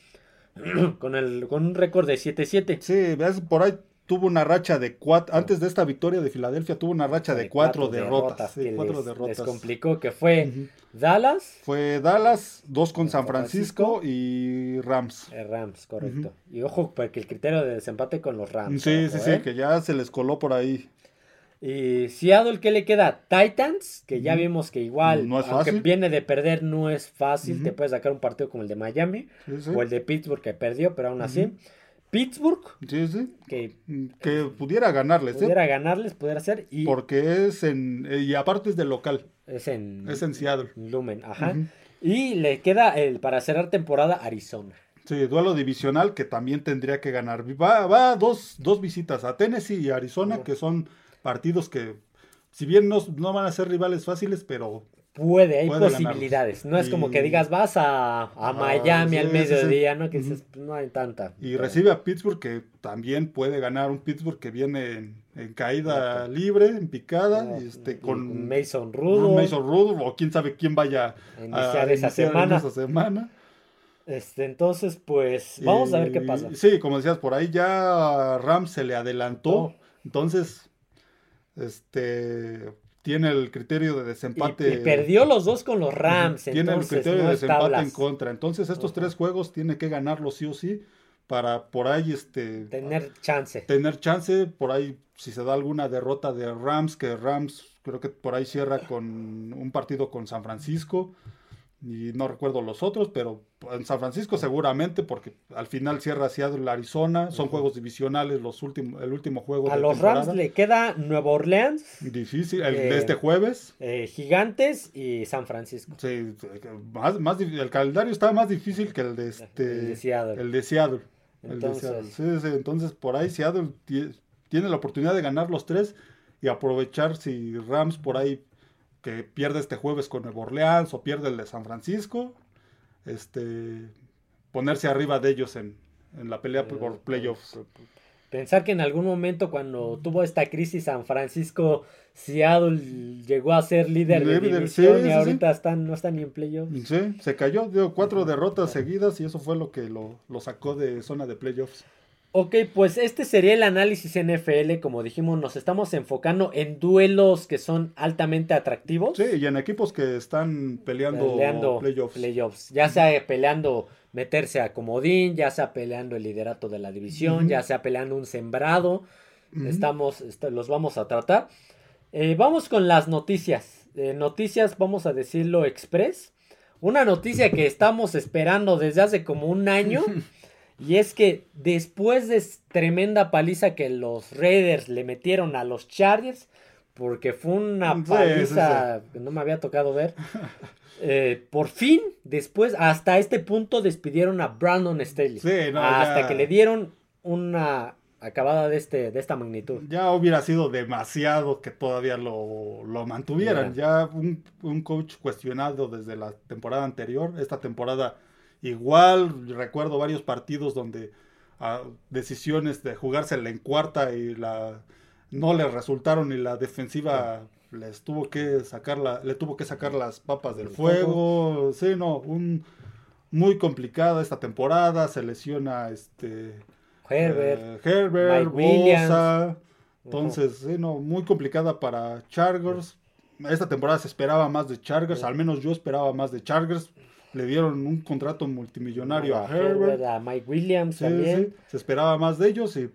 con, el, con un récord de 7-7. Sí, por ahí tuvo una racha de cuatro, antes de esta victoria de Filadelfia, tuvo una racha de, cuatro, derrotas. cuatro les, derrotas. complicó, que fue Dallas. Fue Dallas, dos con San Francisco, y Rams. Eh, Rams, correcto. Y ojo, porque el criterio de desempate con los Rams. Sí, sí, sí, ¿eh? que ya se les coló por ahí. Y Seattle, ¿qué le queda? Titans, que ya vimos que igual, no es aunque viene de perder, no es fácil. Te puedes sacar un partido como el de Miami o el de Pittsburgh que perdió, pero aún así. Pittsburgh. Sí, sí. Que, que pudiera ganarles. ¿eh? Pudiera ganarles, pudiera ser. Y, Porque es en. Y aparte es de local. Es en. Es en Seattle. Lumen, ajá. Y le queda el, para cerrar temporada Arizona. Sí, duelo divisional que también tendría que ganar. Va, va dos, dos visitas a Tennessee y Arizona, que son partidos que, si bien no, no van a ser rivales fáciles, pero puede, hay posibilidades. No es como que digas, vas a, a ah, Miami al mediodía, ¿no? Que dices, no hay tanta. Y recibe a Pittsburgh, que también puede ganar un Pittsburgh que viene en, caída libre, en picada, este, con Mason Rudo. Mason Rudo, o quién sabe quién vaya a iniciar, esa, semana. esa semana. Este, entonces, pues, vamos a ver qué pasa. Sí, como decías, por ahí ya Ram se le adelantó. Entonces, este, tiene el criterio de desempate. Y, perdió los dos con los Rams. Tiene el criterio de desempate en contra. Entonces estos tres juegos tiene que ganarlos sí o sí para por ahí este tener chance. Tener chance por ahí si se da alguna derrota de Rams que Rams creo que por ahí cierra con un partido con San Francisco y no recuerdo los otros, pero en San Francisco seguramente, porque al final cierra Seattle, Arizona, son juegos divisionales, los últimos, el último juego. A los Rams le queda Nueva Orleans. Difícil, el de este jueves. Eh, gigantes y San Francisco. Sí, más, más, el calendario está más difícil que el de, este, el de Seattle. El de Seattle. Entonces, Sí, sí, entonces por ahí Seattle tiene la oportunidad de ganar los tres y aprovechar si Rams por ahí que pierde este jueves con Nuevo Orleans o pierde el de San Francisco, este, ponerse arriba de ellos en, la pelea por eh, playoffs. Pensar que en algún momento cuando tuvo esta crisis San Francisco, Seattle llegó a ser líder de división y ahorita Están, no están ni en playoffs. Sí, se cayó, dio cuatro derrotas seguidas y eso fue lo que lo, lo sacó de zona de playoffs. Ok, pues este sería el análisis NFL. Como dijimos, nos estamos enfocando en duelos que son altamente atractivos. Sí, y en equipos que están peleando, playoffs. Ya sea peleando meterse a comodín, ya sea peleando el liderato de la división, ya sea peleando un sembrado. Estamos, los vamos a tratar. Eh, vamos con las noticias. Eh, noticias, vamos a decirlo express. Una noticia que estamos esperando desde hace como un año. Y es que después de tremenda paliza que los Raiders le metieron a los Chargers, porque fue una paliza que no me había tocado ver. Eh, por fin, después, hasta este punto despidieron a Brandon Staley. hasta que le dieron una acabada de, este, de esta magnitud. Ya hubiera sido demasiado que todavía lo, mantuvieran. Ya un, un, coach cuestionado desde la temporada anterior. Esta temporada Igual recuerdo varios partidos donde ah, decisiones de jugársela en cuarta y la no le resultaron y la defensiva les tuvo que sacar la, le tuvo que sacar las papas del fuego. Sí, no, un muy complicada esta temporada, se lesiona este Herbert, eh, Herbert Entonces, sí, no, muy complicada para Chargers. esta temporada se esperaba más de Chargers, al menos yo esperaba más de Chargers. Le dieron un contrato multimillonario a, Herbert. A Mike Williams también. Se esperaba más de ellos y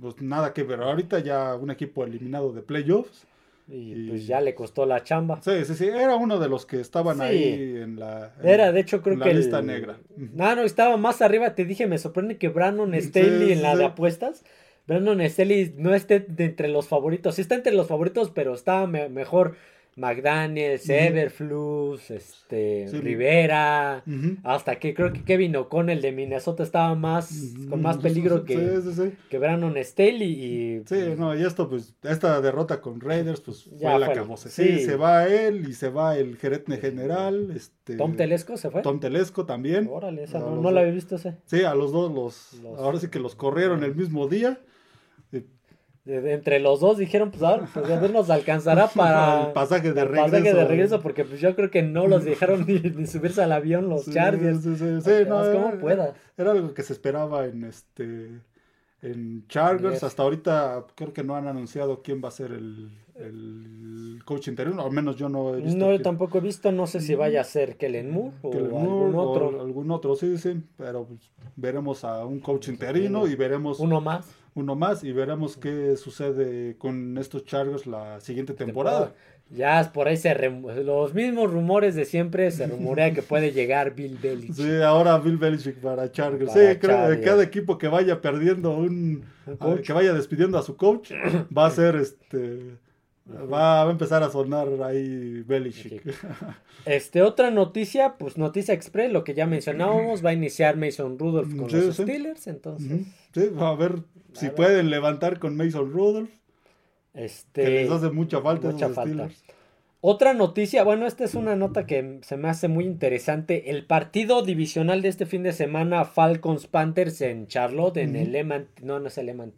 pues nada que ver. Ahorita ya un equipo eliminado de playoffs. Y, pues ya le costó la chamba. Sí, sí, sí. Era uno de los que estaban ahí en la. Era, de hecho, creo que. La lista negra. No, no, estaba más arriba. Te dije, me sorprende que Brandon Staley en la de apuestas. Brandon Staley no esté de entre los favoritos. Sí está entre los favoritos, pero está mejor McDaniels, Everflus, este, Rivera, hasta que creo que Kevin O'Connell de Minnesota estaba más, con más peligro que, que Brandon Staley y... Sí, no, y esto pues, esta derrota con Raiders pues fue la que Sí, se va él y se va el gerente general, este... Tom Telesco se fue. Tom Telesco también. Órale, esa no, no la había visto ese. Sí, a los dos los, ahora sí que los corrieron el mismo día entre los dos dijeron, pues ahora pues a ver nos alcanzará para el pasaje de regreso. Pasaje de regreso, porque pues yo creo que no los dejaron ni, subirse al avión los Chargers. Sí, sí, sí. no, como pueda. Era algo que se esperaba en este en Chargers. Hasta ahorita creo que no han anunciado quién va a ser el, el coach interino, al menos yo no he visto. No, yo tampoco he visto, no sé si vaya a ser Kellen Moore o algún otro. algún otro, sí, sí, pero pues, veremos a un coach interino y veremos... Uno más uno más y veremos qué sucede con estos Chargers la siguiente temporada. Ya por ahí se los mismos rumores de siempre se rumorea que puede llegar Bill Belichick. Sí, ahora Bill Belichick para Chargers. sí, creo que cada equipo que vaya perdiendo un, que vaya despidiendo a su coach va a ser este va a empezar a sonar ahí Belichick. Este, otra noticia, pues noticia express, lo que ya mencionábamos, va a iniciar Mason Rudolph con los Steelers, entonces. Sí, va a ver si pueden levantar con Mason Rudolph. Este, que les hace mucha falta. Mucha falta. Otra noticia, bueno, esta es una nota que se me hace muy interesante. El partido divisional de este fin de semana, Falcons Panthers en Charlotte, en el Eman, no, no es el Eman,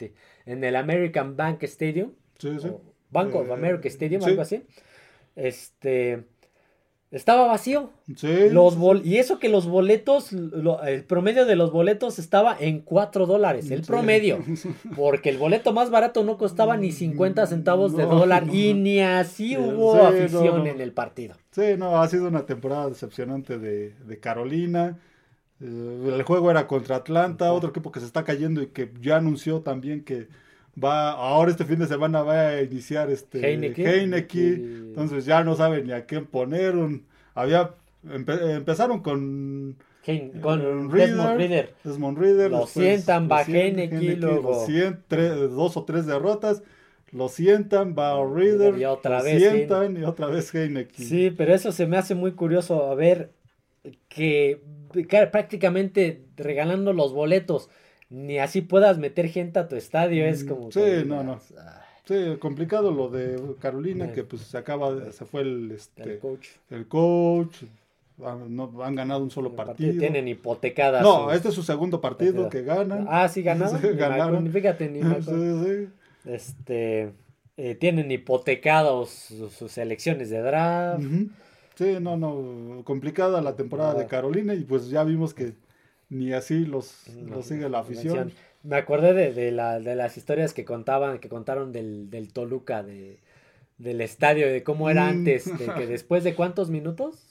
en el American Bank Stadium. Sí, sí. Bank of eh, America Stadium, algo así. Este estaba vacío. Sí. Los y eso que los boletos, el promedio de los boletos estaba en 4 dólares, el promedio. Porque el boleto más barato no costaba ni 50 centavos de dólar y ni así hubo afición en el partido. Sí, no, ha sido una temporada decepcionante de, Carolina. Eh, el juego era contra Atlanta, otro equipo que se está cayendo y que ya anunció también que va ahora este fin de semana va a iniciar este Heineken, entonces ya no saben ni a quién poner un había empezaron con con Desmond Reader. Desmond Reader. Lo sientan, va Heineken, luego. dos o tres derrotas. Lo sientan, va Reader. Y otra lo vez. sientan y otra vez Heineken. Sí, pero eso se me hace muy curioso. A ver, que, que prácticamente regalando los boletos ni así puedas meter gente a tu estadio, es mm, como... Sí, no, no. Sí, complicado lo de Carolina, que pues se acaba, se fue el, este, el coach. El coach, han, no, han ganado un solo partido. Tienen hipotecadas. No, este es su segundo partido que ganan. Ah, sí, ganaron. ganaron. Fíjate, ni sí, sí. Este, eh, tienen hipotecados sus, elecciones de draft. Sí, no, no, complicada la temporada de Carolina y pues ya vimos que ni así los, los sigue la afición. Me acordé de, de, la, de, las historias que contaban, que contaron del, del Toluca, de, del estadio, de cómo era mm. antes, de que después de cuántos minutos?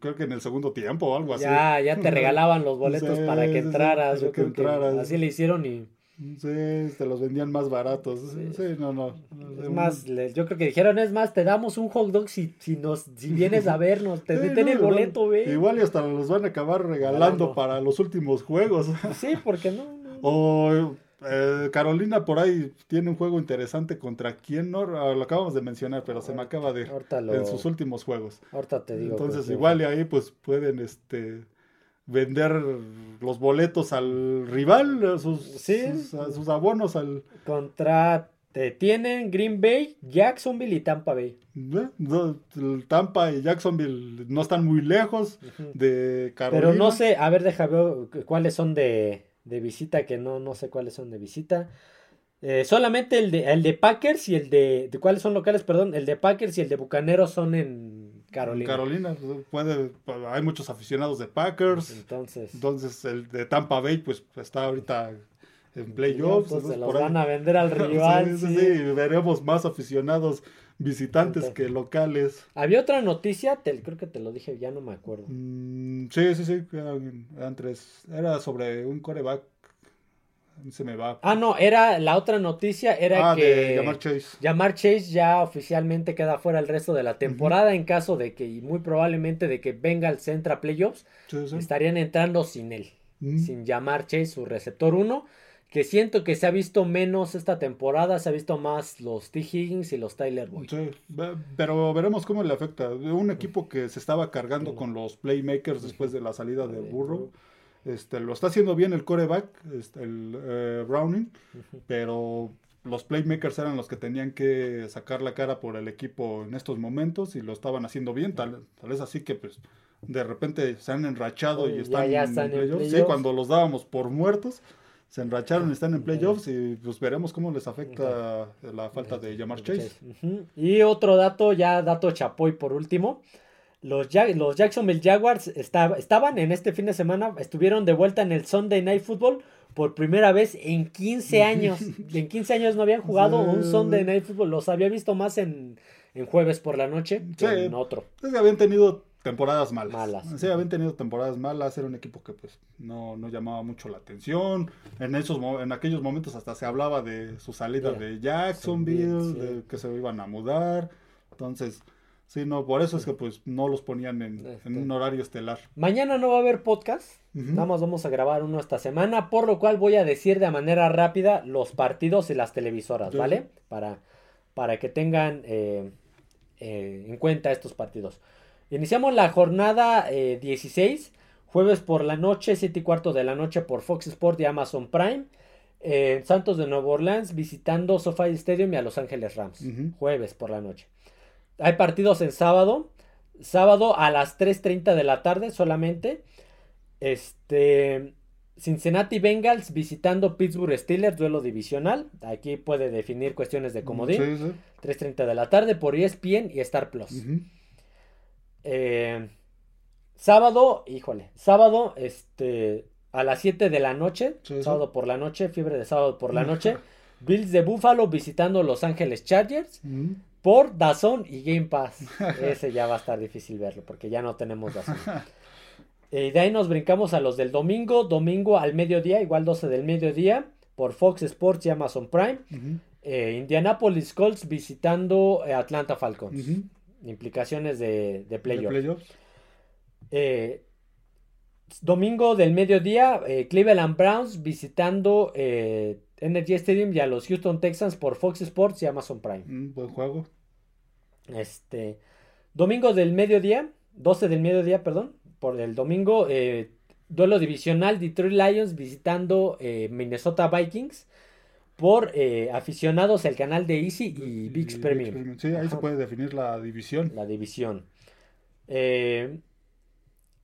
creo que en el segundo tiempo o algo así. Ya, ya te regalaban los boletos para que entraras. creo que así le hicieron y Sí, te los vendían más baratos. Sí, no, no. Es más, yo creo que dijeron, es más, te damos un hot dog si, si, nos, si vienes a vernos, te sí, el boleto, ve. Igual y hasta los van a acabar regalando para los últimos juegos. Sí, porque no. o eh, Carolina por ahí tiene un juego interesante contra quién, no, ah, lo acabamos de mencionar, pero se me acaba de... En sus últimos juegos. Ahorita te digo. Entonces igual y ahí pues pueden, este vender los boletos al rival, sus, sus, abonos al... Contra... Tienen Green Bay, Jacksonville y Tampa Bay. Tampa y Jacksonville no están muy lejos de Carolina. Pero no sé, a ver, déjame ver cuáles son de, de visita, que no, no sé cuáles son de visita. Eh, solamente el de, el de Packers y el de, de. ¿Cuáles son locales? Perdón. El de Packers y el de Bucaneros son en Carolina. Carolina, puede, hay muchos aficionados de Packers. Entonces. Entonces, el de Tampa Bay, pues está ahorita en playoffs. Pues se los van a vender al rival. sí, sí, sí, veremos más aficionados visitantes que locales. Había otra noticia, creo que te lo dije, ya no me acuerdo. Mm, sí, sí, sí, eran, tres. Era sobre un coreback. Se me va. Ah, no, era la otra noticia era ah, que de Yamar Chase. Ya oficialmente queda fuera el resto de la temporada en caso de que, y muy probablemente de que venga el Centra Playoffs, estarían entrando sin él, sin Yamar Chase, su receptor 1 que siento que se ha visto menos esta temporada, se ha visto más los T. Higgins y los Tyler Boyd. Sí, pero veremos cómo le afecta. Un equipo que se estaba cargando con los playmakers después de la salida de Burrow. Este, lo está haciendo bien el coreback, este, el eh, Browning, pero los playmakers eran los que tenían que sacar la cara por el equipo en estos momentos y lo estaban haciendo bien, tal, tal vez así que pues de repente se han enrachado y están, ya, están en, Sí, cuando los dábamos por muertos, se enracharon, están en playoffs y pues veremos cómo les afecta la falta de Jamar Chase. Y otro dato, ya dato chapoy por último. Los, los Jacksonville Jaguars estaban en este fin de semana, estuvieron de vuelta en el Sunday Night Football por primera vez en 15 años. en 15 años no habían jugado un Sunday Night Football, los había visto más en, jueves por la noche que en otro. Es que habían tenido temporadas malas. Sí, habían tenido temporadas malas, era un equipo que pues no, no llamaba mucho la atención. En esos en aquellos momentos hasta se hablaba de su salida de Jacksonville, de que se iban a mudar. Entonces, sí, no, por eso es que pues no los ponían en, este. un horario estelar. Mañana no va a haber podcast, nada más vamos a grabar uno esta semana, por lo cual voy a decir de manera rápida los partidos y las televisoras, ¿vale? Para, para que tengan eh, eh, en cuenta estos partidos. Iniciamos la jornada 16, eh, jueves por la noche, 7 y cuarto de la noche por Fox Sports y Amazon Prime. Santos de Nueva Orleans visitando SoFi Stadium y a Los Ángeles Rams. Jueves por la noche. Hay partidos en sábado. Sábado a las 3.30 de la tarde solamente. Este. Cincinnati Bengals visitando Pittsburgh Steelers, duelo divisional. Aquí puede definir cuestiones de comodín. 3.30 de la tarde por ESPN y Star Plus. Eh, sábado, híjole, sábado, este, a las 7 de la noche, sábado por la noche, fiebre de sábado por la noche, Bills de Buffalo visitando Los Ángeles Chargers por Dazón y Game Pass. Ese ya va a estar difícil verlo porque ya no tenemos Dazón. Y de ahí nos brincamos a los del domingo, domingo al mediodía, igual 12 del mediodía, por Fox Sports y Amazon Prime. Eh, Indianapolis Colts visitando eh, Atlanta Falcons implicaciones de, de playoffs. Eh, domingo del mediodía, eh, Cleveland Browns visitando eh, Energy Stadium y a los Houston Texans por Fox Sports y Amazon Prime. Mm, buen juego. Este, domingo del mediodía, 12 del mediodía, perdón, por el domingo, duelo divisional Detroit Lions visitando Minnesota Vikings por eh, aficionados al canal de Easy y VIX Premium. Sí, ahí se puede definir la división. La división. Eh,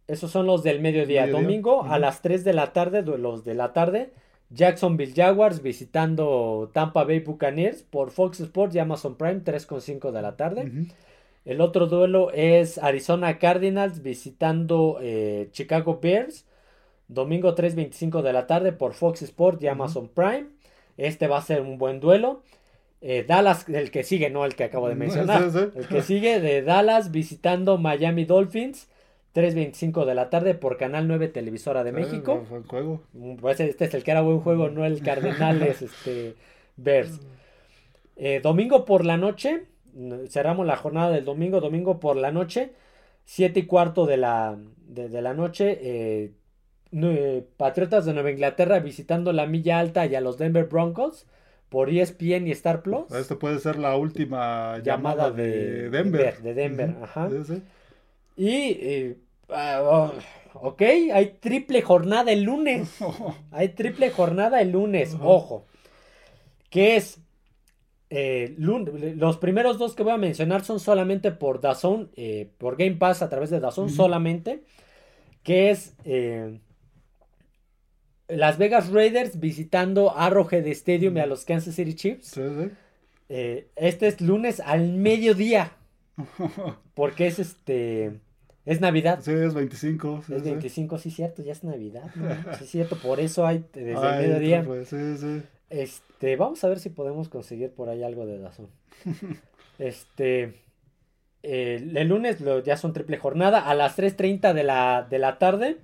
esos son los del mediodía. Domingo a las 3 de la tarde, los de la tarde. Jacksonville Jaguars visitando Tampa Bay Buccaneers por Fox Sports y Amazon Prime, 3.5 de la tarde. El otro duelo es Arizona Cardinals visitando eh, Chicago Bears. Domingo 3.25 de la tarde por Fox Sports y Amazon Prime. Este va a ser un buen duelo. Eh, Dallas, el que sigue, no el que acabo de mencionar. El que sigue de Dallas visitando Miami Dolphins. 3.25 de la tarde por Canal 9 Televisora de México. juego. Mm, pues este es el que era buen juego, no el Cardenales este, Bears. Eh, domingo por la noche, cerramos la jornada del domingo, domingo por la noche, 7 y cuarto de la, de, la noche, eh, Patriotas de Nueva Inglaterra visitando la milla alta y a los Denver Broncos por ESPN y Star Plus. Esta puede ser la última llamada, de, Denver. De Denver, ajá. Y, ah, oh, ok, hay triple jornada el lunes. hay triple jornada el lunes, ojo. Que es eh, los primeros dos que voy a mencionar son solamente por Dazón, eh, por Game Pass a través de Dazón solamente, que es eh, las Vegas Raiders visitando Arrowhead Stadium y a los Kansas City Chiefs. Eh, este es lunes al mediodía. Porque es este. Es Navidad. Sí, es 25. es 25, sí. cierto, ya es Navidad. Sí, cierto, por eso hay desde el mediodía. Pues, sí, sí. Este, vamos a ver si podemos conseguir por ahí algo de Dazón. este, el lunes ya son triple jornada a las 3.30 de la, de la tarde.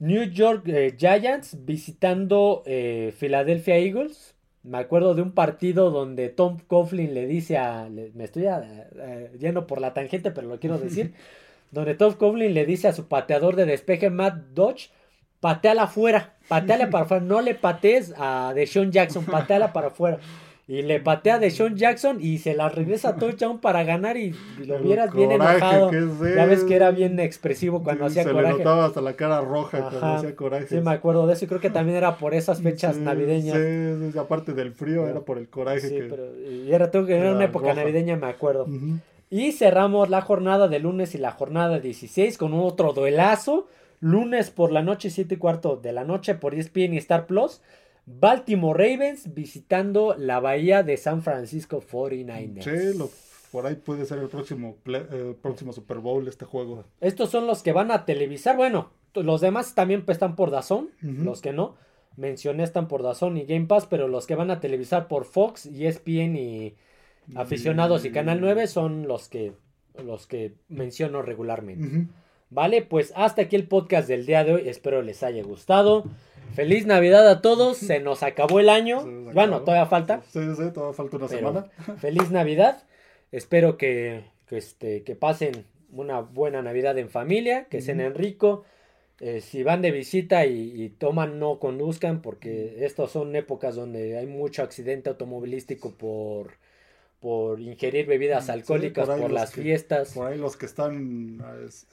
New York eh, Giants visitando eh, Philadelphia Eagles. Me acuerdo de un partido donde Tom Coughlin le dice a. me estoy eh, yendo por la tangente, pero lo quiero decir. donde Tom Coughlin le dice a su pateador de despeje, Matt Dodge, pateala afuera, pateala para afuera, no le patees a Deshaun Jackson, pateala para afuera. Y le patea de Sean Jackson y se la regresa a touchdown para ganar y, lo vieras bien enojado. Ya ves que era bien expresivo cuando hacía coraje. Se le notaba hasta la cara roja cuando hacía coraje. Sí, me acuerdo de eso y creo que también era por esas fechas navideñas. Sí, aparte del frío, era por el coraje. Sí, pero y era, tengo que era una época navideña, me acuerdo. Y cerramos la jornada de lunes y la jornada 16 con otro duelazo. Lunes por la noche, 7 y cuarto de la noche por ESPN y Star Plus. Baltimore Ravens visitando la bahía de San Francisco 49ers. Sí, por ahí puede ser el próximo, eh, próximo Super Bowl este juego. Estos son los que van a televisar. Bueno, los demás también están por Dazón, los que no. Mencioné están por Dazón y Game Pass, pero los que van a televisar por Fox, ESPN y aficionados y Canal 9 son los que, los que menciono regularmente. Vale, pues hasta aquí el podcast del día de hoy. Espero les haya gustado. Feliz Navidad a todos. Se nos acabó el año. Bueno, todavía falta. Sí, sí, todavía falta una semana. Feliz Navidad. Espero que, este, que pasen una buena Navidad en familia, que cenen rico. Eh, si van de visita y, toman, no conduzcan, porque estas son épocas donde hay mucho accidente automovilístico por, por ingerir bebidas alcohólicas, por, las fiestas. Por ahí los que están,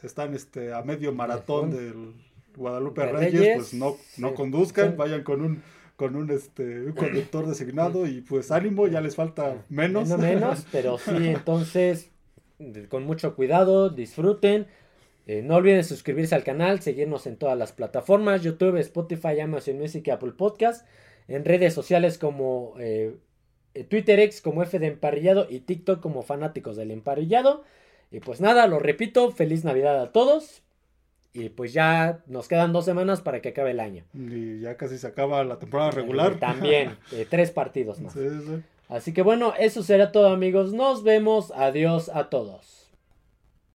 están este, a medio maratón del Guadalupe Reyes, pues no, no conduzcan, vayan con un con un este conductor designado y pues ánimo, ya les falta menos. menos, pero sí, entonces con mucho cuidado, disfruten. Eh, no olviden suscribirse al canal, seguirnos en todas las plataformas, YouTube, Spotify, Amazon Music y Apple Podcast, en redes sociales como eh, Twitter X como F de Emparrillado y TikTok como Fanáticos del Emparrillado. Y pues nada, lo repito, feliz Navidad a todos. Y pues ya nos quedan dos semanas para que acabe el año. Y ya casi se acaba la temporada regular. también, eh, tres partidos más. Así que bueno, eso será todo amigos. Nos vemos. Adiós a todos.